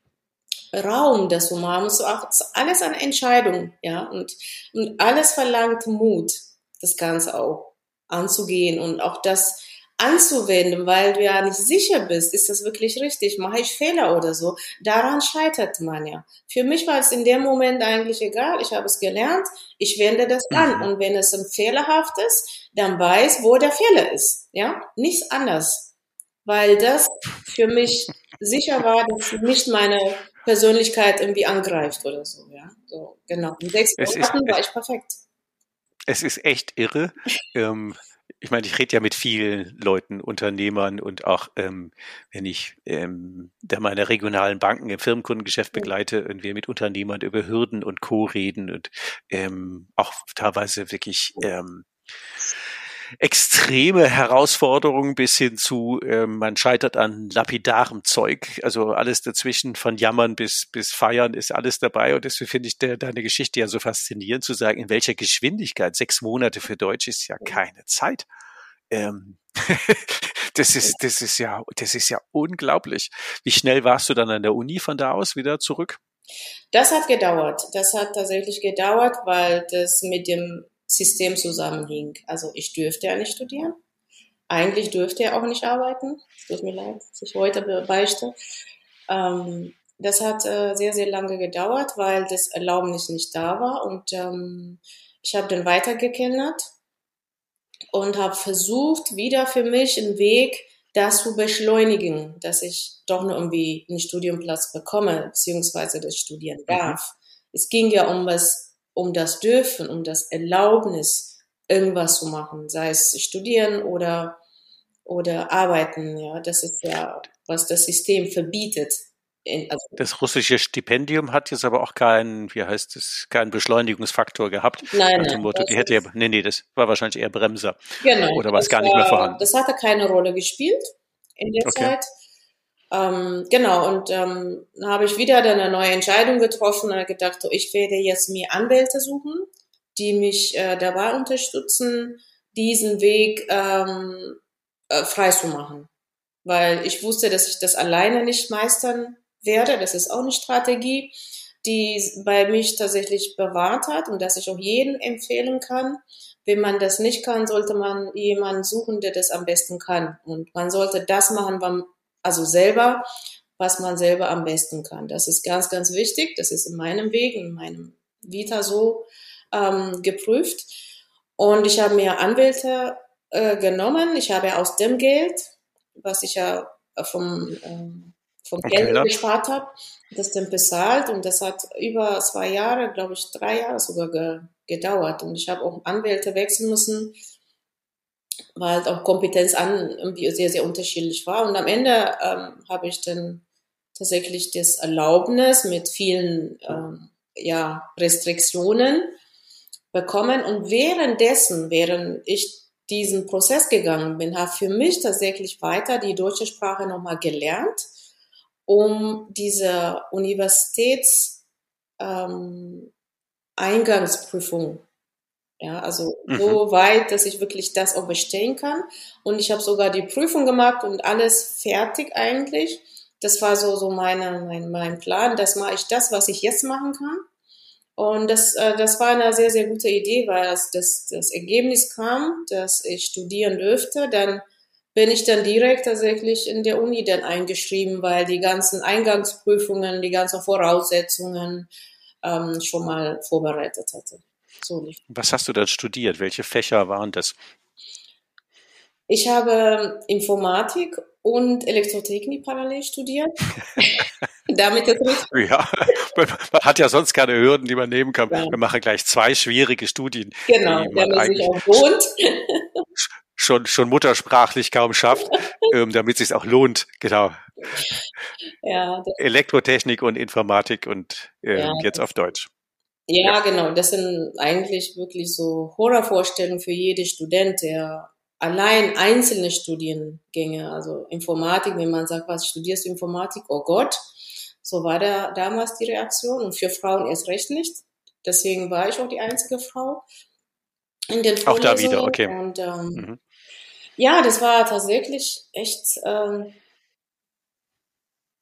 ähm, das du machen musst. Auch alles an Entscheidung, ja. Und, und alles verlangt Mut, das Ganze auch anzugehen und auch das anzuwenden, weil du ja nicht sicher bist, ist das wirklich richtig, mache ich Fehler oder so. Daran scheitert man ja. Für mich war es in dem Moment eigentlich egal, ich habe es gelernt, ich wende das an mhm. und wenn es ein fehlerhaft ist, dann weiß, wo der Fehler ist, ja, nichts anders, weil das für mich sicher war, dass nicht meine Persönlichkeit irgendwie angreift oder so, ja, so genau. In sechs Monaten war ich perfekt. Es ist echt irre. ähm, ich meine, ich rede ja mit vielen Leuten, Unternehmern und auch, ähm, wenn ich ähm, da meine regionalen Banken im Firmenkundengeschäft begleite und wir mit Unternehmern über Hürden und Co. reden und ähm, auch teilweise wirklich ähm, extreme Herausforderungen bis hin zu, ähm, man scheitert an lapidarem Zeug, also alles dazwischen von Jammern bis, bis Feiern ist alles dabei und deswegen finde ich der, deine Geschichte ja so faszinierend zu sagen, in welcher Geschwindigkeit, sechs Monate für Deutsch ist ja keine Zeit. Ähm, das ist, das ist ja, das ist ja unglaublich. Wie schnell warst du dann an der Uni von da aus wieder zurück? Das hat gedauert. Das hat tatsächlich gedauert, weil das mit dem System zusammenhing. Also ich dürfte ja nicht studieren. Eigentlich dürfte er auch nicht arbeiten. Es tut mir leid, dass ich heute beichte. Ähm, das hat äh, sehr, sehr lange gedauert, weil das Erlaubnis nicht da war. Und ähm, ich habe dann weitergekennert und habe versucht, wieder für mich einen Weg, das zu beschleunigen, dass ich doch nur irgendwie einen Studienplatz bekomme, beziehungsweise das studieren mhm. darf. Mhm. Es ging ja um was, um das Dürfen, um das Erlaubnis, irgendwas zu machen, sei es studieren oder, oder arbeiten, ja. Das ist ja, was das System verbietet. In, also das russische Stipendium hat jetzt aber auch keinen, wie heißt es, keinen Beschleunigungsfaktor gehabt. Nein, nein. Motto, die hätte ja, nee, nee, das war wahrscheinlich eher Bremser. Genau. Oder war es gar nicht mehr vorhanden? Das hatte keine Rolle gespielt in der okay. Zeit. Ähm, genau, und ähm, dann habe ich wieder eine neue Entscheidung getroffen und gedacht, ich werde jetzt mir Anwälte suchen, die mich äh, dabei unterstützen, diesen Weg ähm, äh, frei zu machen. Weil ich wusste, dass ich das alleine nicht meistern werde. Das ist auch eine Strategie, die bei mich tatsächlich bewahrt hat und dass ich auch jedem empfehlen kann. Wenn man das nicht kann, sollte man jemanden suchen, der das am besten kann. Und man sollte das machen, also selber, was man selber am besten kann. Das ist ganz, ganz wichtig. Das ist in meinem Weg, in meinem Vita so ähm, geprüft. Und ich habe mir Anwälte äh, genommen. Ich habe aus dem Geld, was ich ja vom ähm, vom okay, Geld gespart habe, das dann bezahlt und das hat über zwei Jahre, glaube ich, drei Jahre sogar ge gedauert und ich habe auch Anwälte wechseln müssen, weil halt auch Kompetenz an irgendwie sehr, sehr unterschiedlich war. Und am Ende ähm, habe ich dann tatsächlich das Erlaubnis mit vielen ähm, ja, Restriktionen bekommen. Und währenddessen, während ich diesen Prozess gegangen bin, habe für mich tatsächlich weiter die deutsche Sprache nochmal gelernt um diese Universitäts ähm, Eingangsprüfung ja, also mhm. so weit, dass ich wirklich das auch bestehen kann. Und ich habe sogar die Prüfung gemacht und alles fertig eigentlich. Das war so, so meine, mein, mein Plan. Das mache ich das, was ich jetzt machen kann. Und das, äh, das war eine sehr, sehr gute Idee, weil das, das, das Ergebnis kam, dass ich studieren dürfte. Dann bin ich dann direkt tatsächlich in der Uni dann eingeschrieben, weil die ganzen Eingangsprüfungen, die ganzen Voraussetzungen ähm, schon mal vorbereitet hatte. So Was hast du dann studiert? Welche Fächer waren das? Ich habe Informatik und Elektrotechnik parallel studiert. Damit das Ja, man hat ja sonst keine Hürden, die man nehmen kann. Ja. Wir machen gleich zwei schwierige Studien. Genau, damit man sich auch wohnt schon, schon muttersprachlich kaum schafft, ähm, damit es sich auch lohnt. Genau. Ja, Elektrotechnik und Informatik und äh, ja, jetzt auf Deutsch. Ja, ja, genau. Das sind eigentlich wirklich so Horrorvorstellungen für jeden Student, der allein einzelne Studiengänge, also Informatik, wenn man sagt, was studierst du Informatik? Oh Gott. So war da damals die Reaktion und für Frauen erst recht nicht. Deswegen war ich auch die einzige Frau in den Auch da wieder, okay. Und ähm, mhm. Ja, das war tatsächlich echt ähm,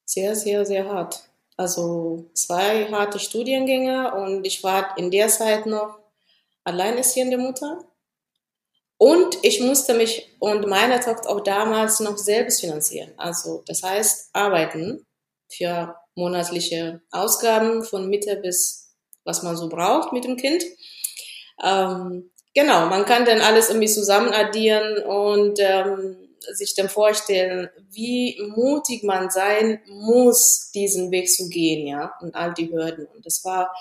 sehr, sehr, sehr hart. Also zwei harte Studiengänge und ich war in der Zeit noch alleinerziehende Mutter. Und ich musste mich und meine Tochter auch damals noch selbst finanzieren. Also das heißt arbeiten für monatliche Ausgaben von Mitte bis was man so braucht mit dem Kind. Ähm, Genau, man kann dann alles irgendwie zusammen addieren und ähm, sich dann vorstellen, wie mutig man sein muss, diesen Weg zu gehen, ja, und all die Hürden. Und das war,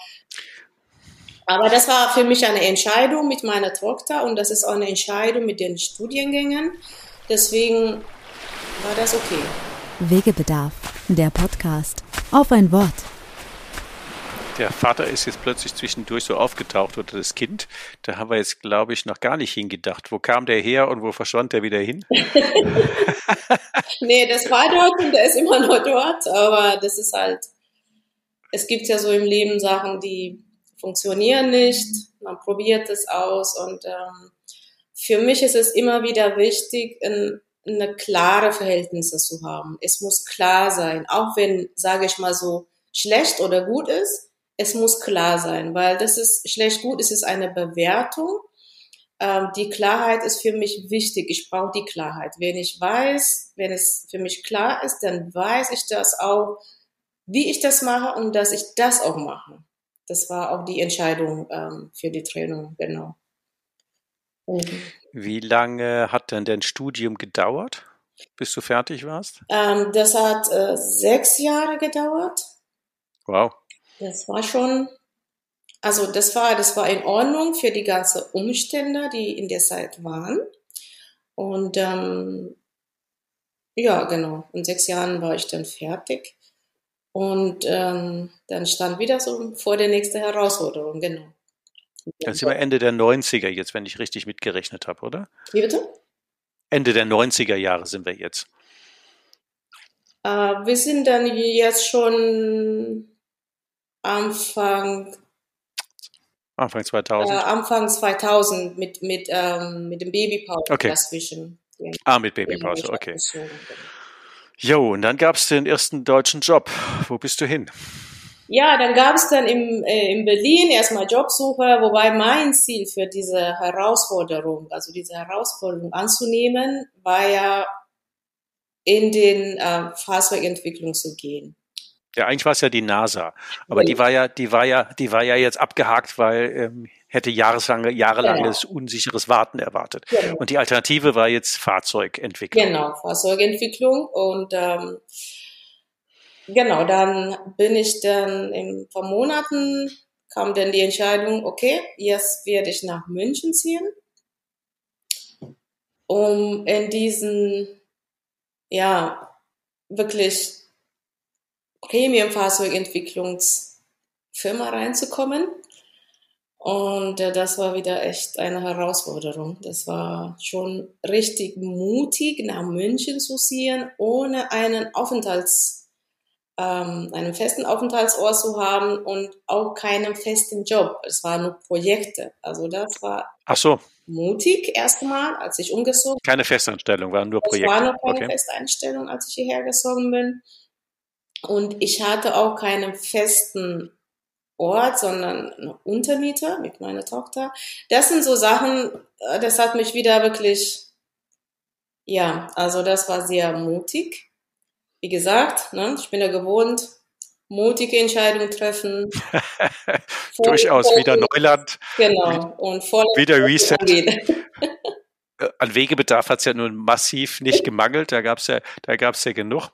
aber das war für mich eine Entscheidung mit meiner Tochter und das ist auch eine Entscheidung mit den Studiengängen. Deswegen war das okay. Wegebedarf, der Podcast. Auf ein Wort der Vater ist jetzt plötzlich zwischendurch so aufgetaucht oder das Kind. Da haben wir jetzt, glaube ich, noch gar nicht hingedacht. Wo kam der her und wo verschwand der wieder hin? nee, das war dort und der ist immer noch dort. Aber das ist halt, es gibt ja so im Leben Sachen, die funktionieren nicht. Man probiert es aus und ähm, für mich ist es immer wieder wichtig, in, eine klare Verhältnisse zu haben. Es muss klar sein, auch wenn, sage ich mal so, schlecht oder gut ist. Es muss klar sein, weil das ist schlecht gut, es ist eine Bewertung. Ähm, die Klarheit ist für mich wichtig. Ich brauche die Klarheit. Wenn ich weiß, wenn es für mich klar ist, dann weiß ich das auch, wie ich das mache und dass ich das auch mache. Das war auch die Entscheidung ähm, für die Trennung, genau. Mhm. Wie lange hat denn dein Studium gedauert, bis du fertig warst? Ähm, das hat äh, sechs Jahre gedauert. Wow. Das war schon, also das war, das war in Ordnung für die ganzen Umstände, die in der Zeit waren. Und ähm, ja, genau. In sechs Jahren war ich dann fertig. Und ähm, dann stand wieder so vor der nächsten Herausforderung, genau. Das sind wir Ende der 90er jetzt, wenn ich richtig mitgerechnet habe, oder? Wie bitte? Ende der 90er Jahre sind wir jetzt. Äh, wir sind dann jetzt schon Anfang Anfang 2000. Äh, Anfang 2000 mit mit ähm, mit dem Babypause okay. dazwischen. Ah, mit Babypause, okay. Genau. Jo, und dann gab es den ersten deutschen Job. Wo bist du hin? Ja, dann gab es dann im, äh, in Berlin erstmal Jobsuche, wobei mein Ziel für diese Herausforderung, also diese Herausforderung anzunehmen, war ja in den äh, Fahrzeugentwicklung zu gehen. Ja, eigentlich war es ja die NASA, aber die war ja, die war ja, die war ja jetzt abgehakt, weil ähm, hätte jahreslange, jahrelanges genau. unsicheres Warten erwartet. Genau. Und die Alternative war jetzt Fahrzeugentwicklung. Genau, Fahrzeugentwicklung und ähm, genau, dann bin ich dann in paar Monaten kam dann die Entscheidung, okay, jetzt werde ich nach München ziehen, um in diesen ja wirklich Premium-Fahrzeugentwicklungsfirma reinzukommen. Und äh, das war wieder echt eine Herausforderung. Das war schon richtig mutig, nach München zu ziehen, ohne einen Aufenthalts, ähm, einen festen Aufenthaltsort zu haben und auch keinen festen Job. Es waren nur Projekte. Also das war Ach so. mutig erstmal, als ich umgezogen bin. Keine Festanstellung, waren nur Projekte. Es war noch keine okay. Festeinstellung, als ich hierher gezogen bin. Und ich hatte auch keinen festen Ort, sondern eine Untermieter mit meiner Tochter. Das sind so Sachen, äh, das hat mich wieder wirklich, ja, also das war sehr mutig. Wie gesagt, ne, ich bin ja gewohnt, mutige Entscheidungen treffen. Durchaus wieder Neuland. Genau. Und voll wieder Reset. An Wegebedarf hat es ja nun massiv nicht gemangelt. Da gab es ja, da gab es ja genug.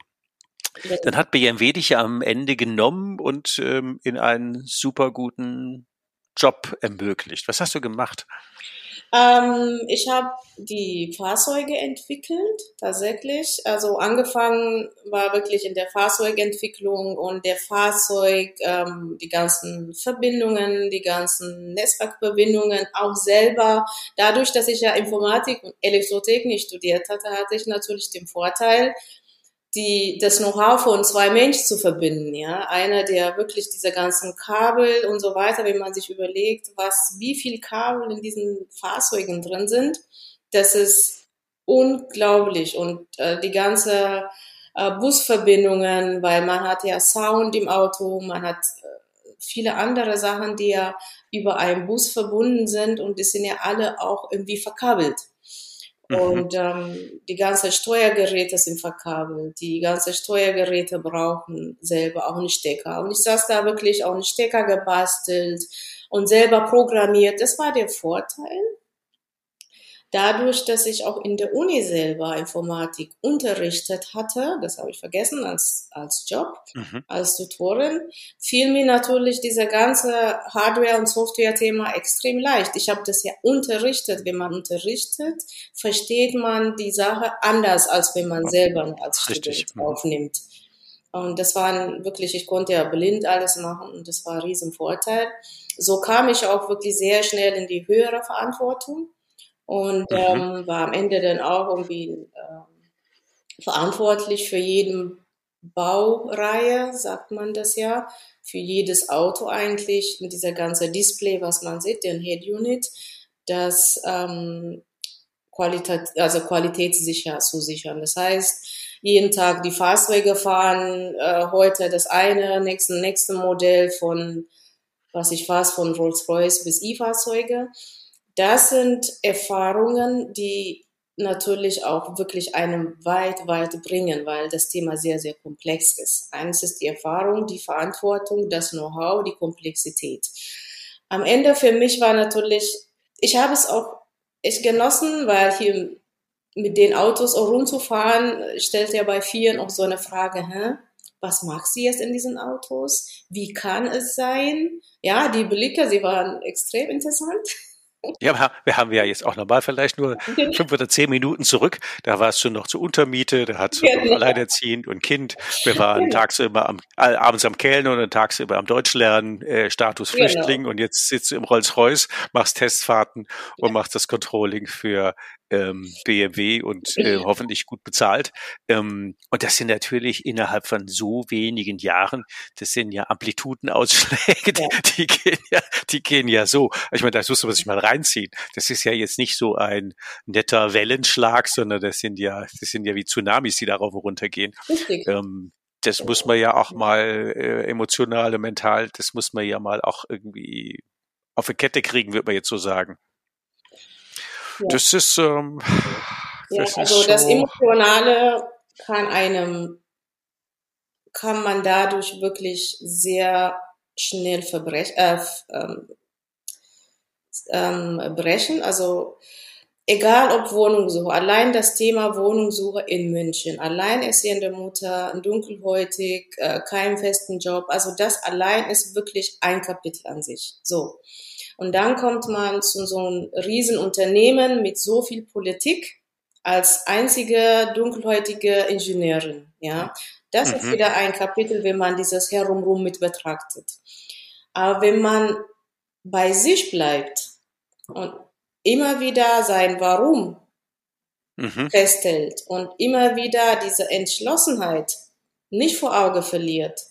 Dann hat BMW dich ja am Ende genommen und ähm, in einen super guten Job ermöglicht. Was hast du gemacht? Ähm, ich habe die Fahrzeuge entwickelt, tatsächlich. Also angefangen war wirklich in der Fahrzeugentwicklung und der Fahrzeug, ähm, die ganzen Verbindungen, die ganzen Netzwerkverbindungen auch selber. Dadurch, dass ich ja Informatik und Elektrotechnik studiert hatte, hatte ich natürlich den Vorteil, die, das Know-how von zwei Menschen zu verbinden, ja. Einer, der wirklich diese ganzen Kabel und so weiter, wenn man sich überlegt, was, wie viel Kabel in diesen Fahrzeugen drin sind, das ist unglaublich und äh, die ganze äh, Busverbindungen, weil man hat ja Sound im Auto, man hat äh, viele andere Sachen, die ja über einen Bus verbunden sind und die sind ja alle auch irgendwie verkabelt. Mhm. Und ähm, die ganzen Steuergeräte sind verkabelt. Die ganzen Steuergeräte brauchen selber auch einen Stecker. Und ich saß da wirklich auch einen Stecker gebastelt und selber programmiert. Das war der Vorteil dadurch, dass ich auch in der Uni selber Informatik unterrichtet hatte, das habe ich vergessen als, als Job, mhm. als Tutorin, fiel mir natürlich dieser ganze Hardware- und Software-Thema extrem leicht. Ich habe das ja unterrichtet. Wenn man unterrichtet, versteht man die Sache anders, als wenn man selber als Richtig. Student mhm. aufnimmt. Und das war wirklich, ich konnte ja blind alles machen und das war ein Riesenvorteil. So kam ich auch wirklich sehr schnell in die höhere Verantwortung und mhm. ähm, war am Ende dann auch irgendwie äh, verantwortlich für jeden Baureihe, sagt man das ja, für jedes Auto eigentlich und dieser ganze Display, was man sieht, den Head Unit, das ähm, Qualität, also qualitätssicher zu sichern. Das heißt, jeden Tag die Fahrzeuge fahren, äh, heute das eine, nächste, nächste Modell von, was ich weiß, von Rolls-Royce bis E-Fahrzeuge. Das sind Erfahrungen, die natürlich auch wirklich einem weit, weit bringen, weil das Thema sehr, sehr komplex ist. Eines ist die Erfahrung, die Verantwortung, das Know-how, die Komplexität. Am Ende für mich war natürlich, ich habe es auch echt genossen, weil hier mit den Autos auch rumzufahren, stellt ja bei vielen auch so eine Frage, hä? was magst du jetzt in diesen Autos? Wie kann es sein? Ja, die Blicke, sie waren extrem interessant. Ja, wir haben ja jetzt auch normal vielleicht nur fünf oder zehn Minuten zurück. Da war es schon noch zur Untermiete, da hat ja, noch alleinerziehend und Kind. Wir waren genau. tagsüber am, abends am Kellner und tagsüber am Deutschlernen, äh, Status genau. Flüchtling genau. und jetzt sitzt du im Rolls-Royce, machst Testfahrten und machst das Controlling für ähm, BMW und äh, hoffentlich gut bezahlt. Ähm, und das sind natürlich innerhalb von so wenigen Jahren, das sind ja Amplitudenausschläge, ja. Die, die, gehen ja, die gehen ja so. Ich meine, das muss man sich mal reinziehen. Das ist ja jetzt nicht so ein netter Wellenschlag, sondern das sind ja, das sind ja wie Tsunamis, die darauf runtergehen. Richtig. Ähm, das muss man ja auch mal äh, emotional, mental, das muss man ja mal auch irgendwie auf die Kette kriegen, wird man jetzt so sagen. Ja. Das ist, ähm, das ja, also ist so das Emotionale kann einem, kann man dadurch wirklich sehr schnell verbrechen, äh, ähm, ähm, brechen. Also egal ob Wohnungssuche, allein das Thema Wohnungssuche in München, alleinerziehende Mutter, dunkelhäutig, äh, keinen festen Job, also das allein ist wirklich ein Kapitel an sich. So. Und dann kommt man zu so einem Riesenunternehmen mit so viel Politik als einzige dunkelhäutige Ingenieurin. Ja, das mhm. ist wieder ein Kapitel, wenn man dieses Herumrum mit betrachtet. Aber wenn man bei sich bleibt und immer wieder sein Warum mhm. festhält und immer wieder diese Entschlossenheit nicht vor Auge verliert,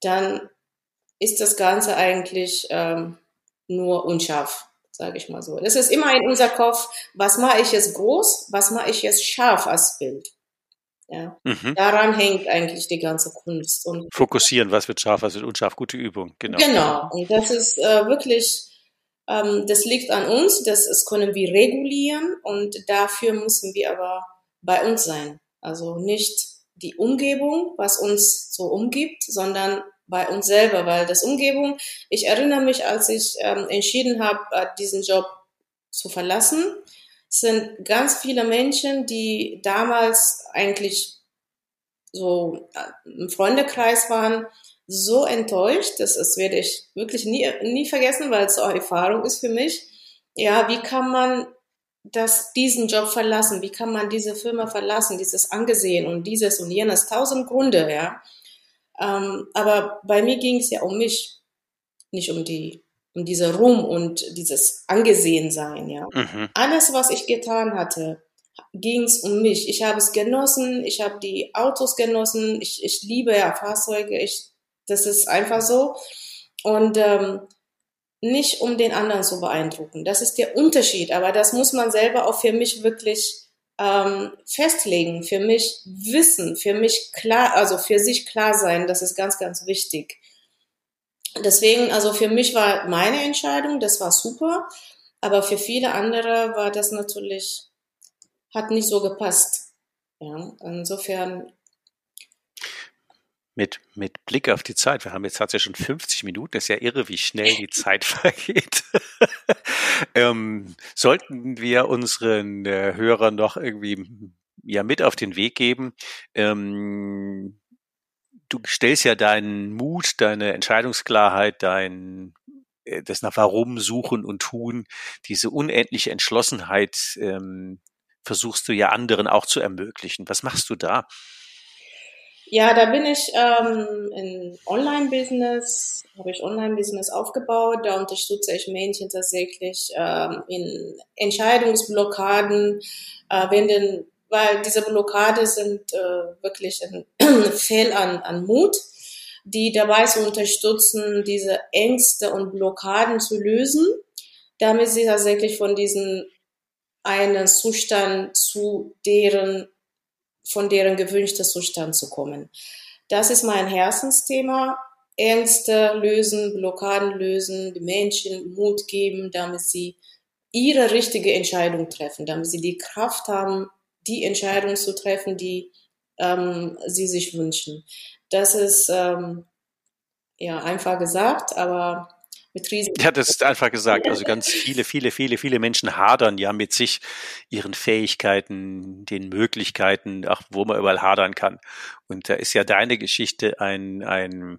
dann ist das Ganze eigentlich ähm, nur unscharf, sage ich mal so. Das ist immer in unser Kopf, was mache ich jetzt groß, was mache ich jetzt scharf als Bild. Ja. Mhm. Daran hängt eigentlich die ganze Kunst. Und Fokussieren, was wird scharf, was wird unscharf, gute Übung, genau. Genau, und das ist äh, wirklich, das liegt an uns, das, das können wir regulieren und dafür müssen wir aber bei uns sein. Also nicht die Umgebung, was uns so umgibt, sondern bei uns selber, weil das Umgebung, ich erinnere mich, als ich ähm, entschieden habe, äh, diesen Job zu verlassen, sind ganz viele Menschen, die damals eigentlich so äh, im Freundekreis waren, so enttäuscht, das, das werde ich wirklich nie, nie vergessen, weil es auch Erfahrung ist für mich. Ja, wie kann man das, diesen Job verlassen? Wie kann man diese Firma verlassen? Dieses Angesehen und dieses und jenes, tausend Gründe, ja. Ähm, aber bei mir ging es ja um mich, nicht um die, um diese Ruhm und dieses Angesehensein, ja. Mhm. Alles, was ich getan hatte, ging es um mich. Ich habe es genossen, ich habe die Autos genossen, ich, ich liebe ja Fahrzeuge, ich, das ist einfach so. Und ähm, nicht um den anderen zu beeindrucken. Das ist der Unterschied, aber das muss man selber auch für mich wirklich ähm, festlegen, für mich wissen, für mich klar, also für sich klar sein, das ist ganz, ganz wichtig. Deswegen, also für mich war meine Entscheidung, das war super, aber für viele andere war das natürlich, hat nicht so gepasst. Ja, insofern mit, mit Blick auf die Zeit, wir haben jetzt tatsächlich schon 50 Minuten, das ist ja irre, wie schnell die Zeit vergeht. ähm, sollten wir unseren äh, Hörern noch irgendwie ja mit auf den Weg geben, ähm, du stellst ja deinen Mut, deine Entscheidungsklarheit, dein äh, das nach Warum suchen und tun, diese unendliche Entschlossenheit ähm, versuchst du ja anderen auch zu ermöglichen. Was machst du da? Ja, da bin ich ähm, in Online-Business, habe ich Online-Business aufgebaut. Da unterstütze ich Mädchen tatsächlich ähm, in Entscheidungsblockaden, äh, wenn denn, weil diese Blockade sind äh, wirklich ein Fehl an, an Mut, die dabei zu unterstützen, diese Ängste und Blockaden zu lösen, damit sie tatsächlich von diesen einen Zustand zu deren, von deren gewünschter Zustand zu kommen. Das ist mein Herzensthema. Ängste lösen, Blockaden lösen, die Menschen Mut geben, damit sie ihre richtige Entscheidung treffen, damit sie die Kraft haben, die Entscheidung zu treffen, die ähm, sie sich wünschen. Das ist ähm, ja einfach gesagt, aber mit riesen. Ja, das ist einfach gesagt. Also ganz viele, viele, viele, viele Menschen hadern ja mit sich, ihren Fähigkeiten, den Möglichkeiten, auch wo man überall hadern kann. Und da ist ja deine Geschichte ein, ein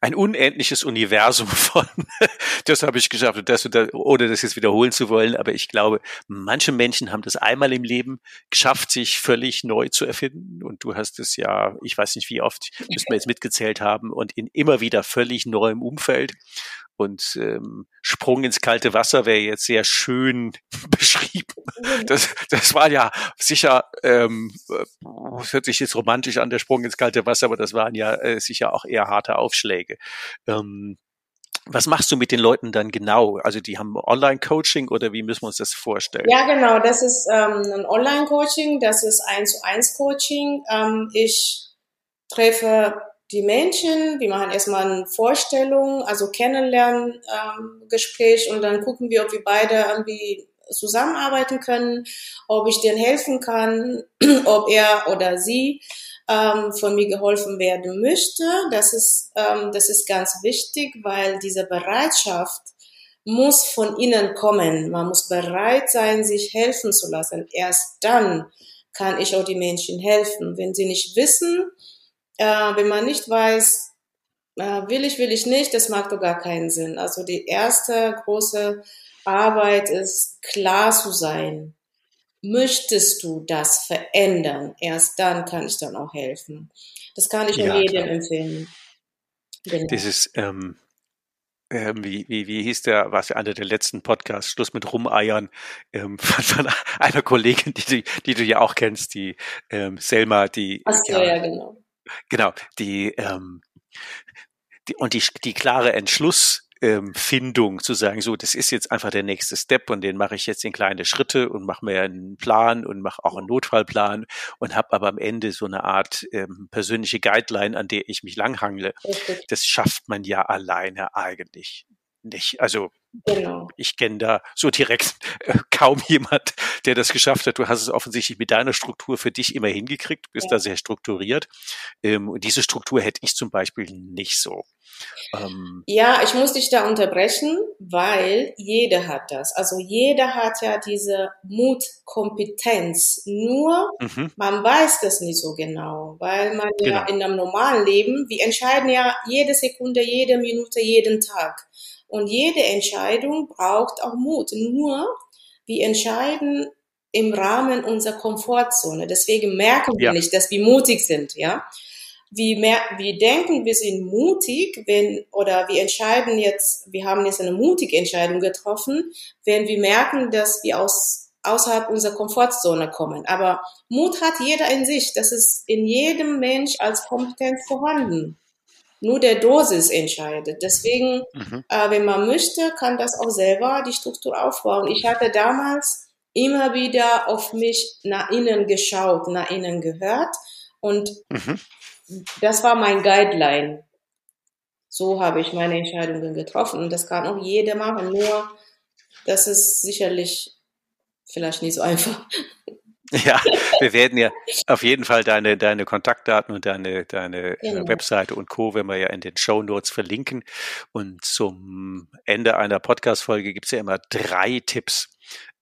ein unendliches Universum von, das habe ich geschafft, und das, ohne das jetzt wiederholen zu wollen, aber ich glaube, manche Menschen haben das einmal im Leben geschafft, sich völlig neu zu erfinden und du hast es ja, ich weiß nicht wie oft, müssen wir jetzt mitgezählt haben und in immer wieder völlig neuem Umfeld und ähm, Sprung ins kalte Wasser wäre jetzt sehr schön beschrieben. Mhm. Das, das war ja sicher, ähm, das hört sich jetzt romantisch an, der Sprung ins kalte Wasser, aber das waren ja äh, sicher auch eher harte Aufschläge. Ähm, was machst du mit den Leuten dann genau? Also die haben Online-Coaching oder wie müssen wir uns das vorstellen? Ja, genau, das ist ähm, ein Online-Coaching, das ist eins zu eins Coaching. Ähm, ich treffe die Menschen, wir machen erstmal eine Vorstellung, also kennenlernen ähm, und dann gucken wir, ob wir beide irgendwie zusammenarbeiten können, ob ich denen helfen kann, ob er oder sie ähm, von mir geholfen werden möchte. Das ist, ähm, das ist ganz wichtig, weil diese Bereitschaft muss von innen kommen. Man muss bereit sein, sich helfen zu lassen. Erst dann kann ich auch die Menschen helfen. Wenn sie nicht wissen, äh, wenn man nicht weiß, äh, will ich, will ich nicht, das macht doch gar keinen Sinn. Also die erste große Arbeit ist, klar zu sein. Möchtest du das verändern? Erst dann kann ich dann auch helfen. Das kann ich ja, jedem empfehlen. Genau. Dieses, ähm, ähm, wie, wie, wie hieß der, was einer der letzten Podcasts, Schluss mit Rumeiern, ähm, von, von einer Kollegin, die, die, die du ja auch kennst, die ähm, Selma, die. Ach so, ja, ja genau. Genau, die, ähm, die und die, die klare Entschluss, ähm, Findung zu sagen, so, das ist jetzt einfach der nächste Step und den mache ich jetzt in kleine Schritte und mache mir einen Plan und mache auch einen Notfallplan und habe aber am Ende so eine Art ähm, persönliche Guideline, an der ich mich langhangle. Okay. Das schafft man ja alleine eigentlich nicht. Also Genau. Ich kenne da so direkt äh, kaum jemand, der das geschafft hat. Du hast es offensichtlich mit deiner Struktur für dich immer hingekriegt, bist ja. da sehr strukturiert. Ähm, und diese Struktur hätte ich zum Beispiel nicht so. Ähm, ja, ich muss dich da unterbrechen, weil jeder hat das. Also jeder hat ja diese Mutkompetenz. Nur mhm. man weiß das nicht so genau, weil man genau. ja in einem normalen Leben, wir entscheiden ja jede Sekunde, jede Minute, jeden Tag. Und jede Entscheidung braucht auch Mut. Nur wir entscheiden im Rahmen unserer Komfortzone. Deswegen merken wir ja. nicht, dass wir mutig sind, ja. Wir, mer wir denken, wir sind mutig, wenn, oder wir entscheiden jetzt, wir haben jetzt eine mutige Entscheidung getroffen, wenn wir merken, dass wir aus, außerhalb unserer Komfortzone kommen. Aber Mut hat jeder in sich. Das ist in jedem Mensch als Kompetenz vorhanden nur der Dosis entscheidet. Deswegen, mhm. äh, wenn man möchte, kann das auch selber die Struktur aufbauen. Ich hatte damals immer wieder auf mich nach innen geschaut, nach innen gehört und mhm. das war mein Guideline. So habe ich meine Entscheidungen getroffen und das kann auch jeder machen, nur das ist sicherlich vielleicht nicht so einfach. Ja, wir werden ja auf jeden Fall deine, deine Kontaktdaten und deine, deine äh, genau. Webseite und Co. wenn wir ja in den Show Notes verlinken. Und zum Ende einer Podcast-Folge gibt's ja immer drei Tipps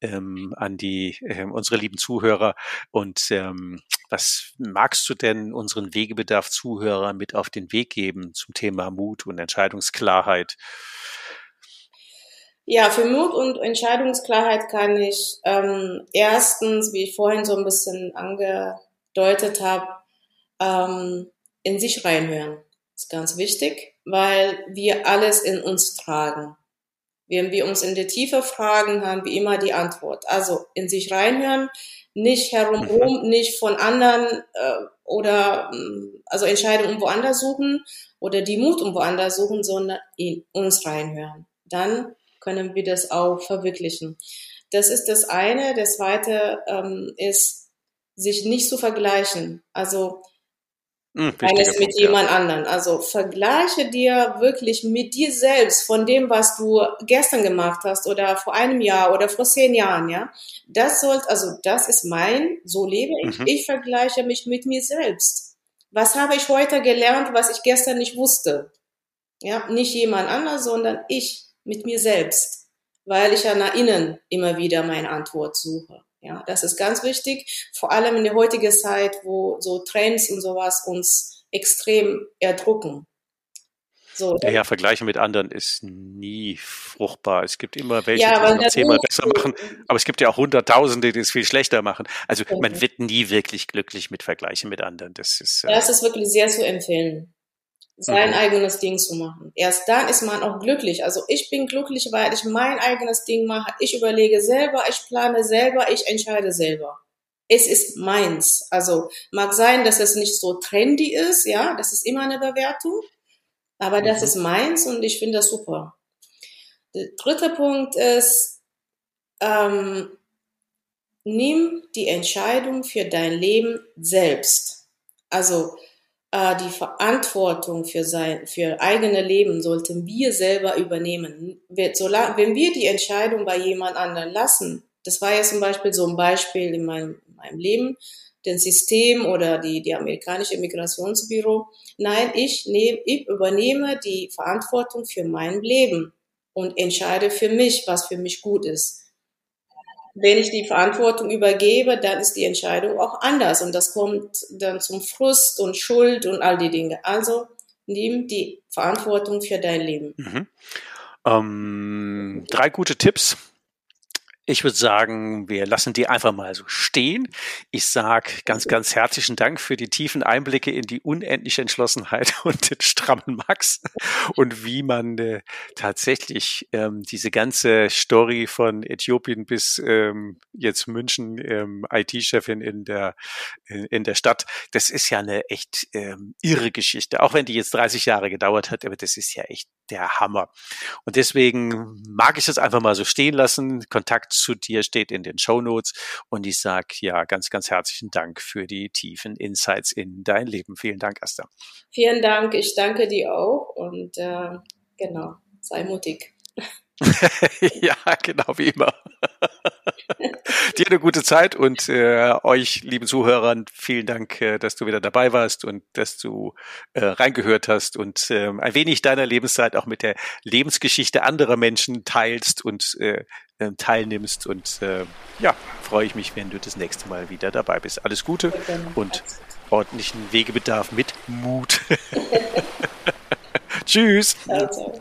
ähm, an die äh, unsere lieben Zuhörer. Und ähm, was magst du denn unseren Wegebedarf-Zuhörern mit auf den Weg geben zum Thema Mut und Entscheidungsklarheit? Ja, für Mut und Entscheidungsklarheit kann ich ähm, erstens, wie ich vorhin so ein bisschen angedeutet habe, ähm, in sich reinhören. Das ist ganz wichtig, weil wir alles in uns tragen. Wenn wir uns in der Tiefe fragen, haben wir immer die Antwort. Also in sich reinhören, nicht herumrum, mhm. nicht von anderen äh, oder mm, also Entscheidungen woanders suchen oder die Mut um woanders suchen, sondern in uns reinhören. Dann können wir das auch verwirklichen. Das ist das eine. Das zweite ähm, ist, sich nicht zu vergleichen. Also hm, eines mit Punkt, jemand ja. anderen. Also vergleiche dir wirklich mit dir selbst von dem, was du gestern gemacht hast oder vor einem Jahr oder vor zehn Jahren, ja. Das sollte, also das ist mein, so lebe ich. Mhm. Ich vergleiche mich mit mir selbst. Was habe ich heute gelernt, was ich gestern nicht wusste? Ja, nicht jemand anders, sondern ich mit mir selbst, weil ich ja nach innen immer wieder meine Antwort suche. Ja, das ist ganz wichtig, vor allem in der heutigen Zeit, wo so Trends und sowas uns extrem erdrucken. So, ja, ja, Vergleiche mit anderen ist nie fruchtbar. Es gibt immer welche, ja, die es zehnmal besser machen, aber es gibt ja auch Hunderttausende, die es viel schlechter machen. Also okay. man wird nie wirklich glücklich mit Vergleichen mit anderen. Das ist, äh, das ist wirklich sehr zu empfehlen sein mhm. eigenes Ding zu machen. Erst dann ist man auch glücklich. Also ich bin glücklich, weil ich mein eigenes Ding mache. Ich überlege selber, ich plane selber, ich entscheide selber. Es ist meins. Also mag sein, dass es nicht so trendy ist, ja, das ist immer eine Bewertung, aber das mhm. ist meins und ich finde das super. Der dritte Punkt ist, ähm, nimm die Entscheidung für dein Leben selbst. Also äh, die Verantwortung für sein, für eigene Leben sollten wir selber übernehmen. wenn wir die Entscheidung bei jemand anderen lassen, das war ja zum Beispiel so ein Beispiel in meinem, in meinem Leben, den System oder die, die amerikanische Migrationsbüro. Nein, ich, nehm, ich übernehme die Verantwortung für mein Leben und entscheide für mich, was für mich gut ist wenn ich die Verantwortung übergebe, dann ist die Entscheidung auch anders und das kommt dann zum Frust und Schuld und all die Dinge. Also nimm die Verantwortung für dein Leben. Mhm. Ähm, drei gute Tipps ich würde sagen, wir lassen die einfach mal so stehen. Ich sage ganz, ganz herzlichen Dank für die tiefen Einblicke in die unendliche Entschlossenheit und den strammen Max und wie man äh, tatsächlich ähm, diese ganze Story von Äthiopien bis ähm, jetzt München ähm, IT-Chefin in der in, in der Stadt, das ist ja eine echt ähm, irre Geschichte. Auch wenn die jetzt 30 Jahre gedauert hat, aber das ist ja echt der Hammer. Und deswegen mag ich das einfach mal so stehen lassen. Kontakt zu dir steht in den Show Notes. Und ich sage ja ganz, ganz herzlichen Dank für die tiefen Insights in dein Leben. Vielen Dank, Asta. Vielen Dank. Ich danke dir auch. Und äh, genau, sei mutig. ja, genau wie immer. Dir eine gute Zeit und äh, euch, lieben Zuhörern, vielen Dank, äh, dass du wieder dabei warst und dass du äh, reingehört hast und äh, ein wenig deiner Lebenszeit auch mit der Lebensgeschichte anderer Menschen teilst und äh, ähm, teilnimmst. Und äh, ja, freue ich mich, wenn du das nächste Mal wieder dabei bist. Alles Gute und ordentlichen Wegebedarf mit Mut. Tschüss. Ciao, ciao.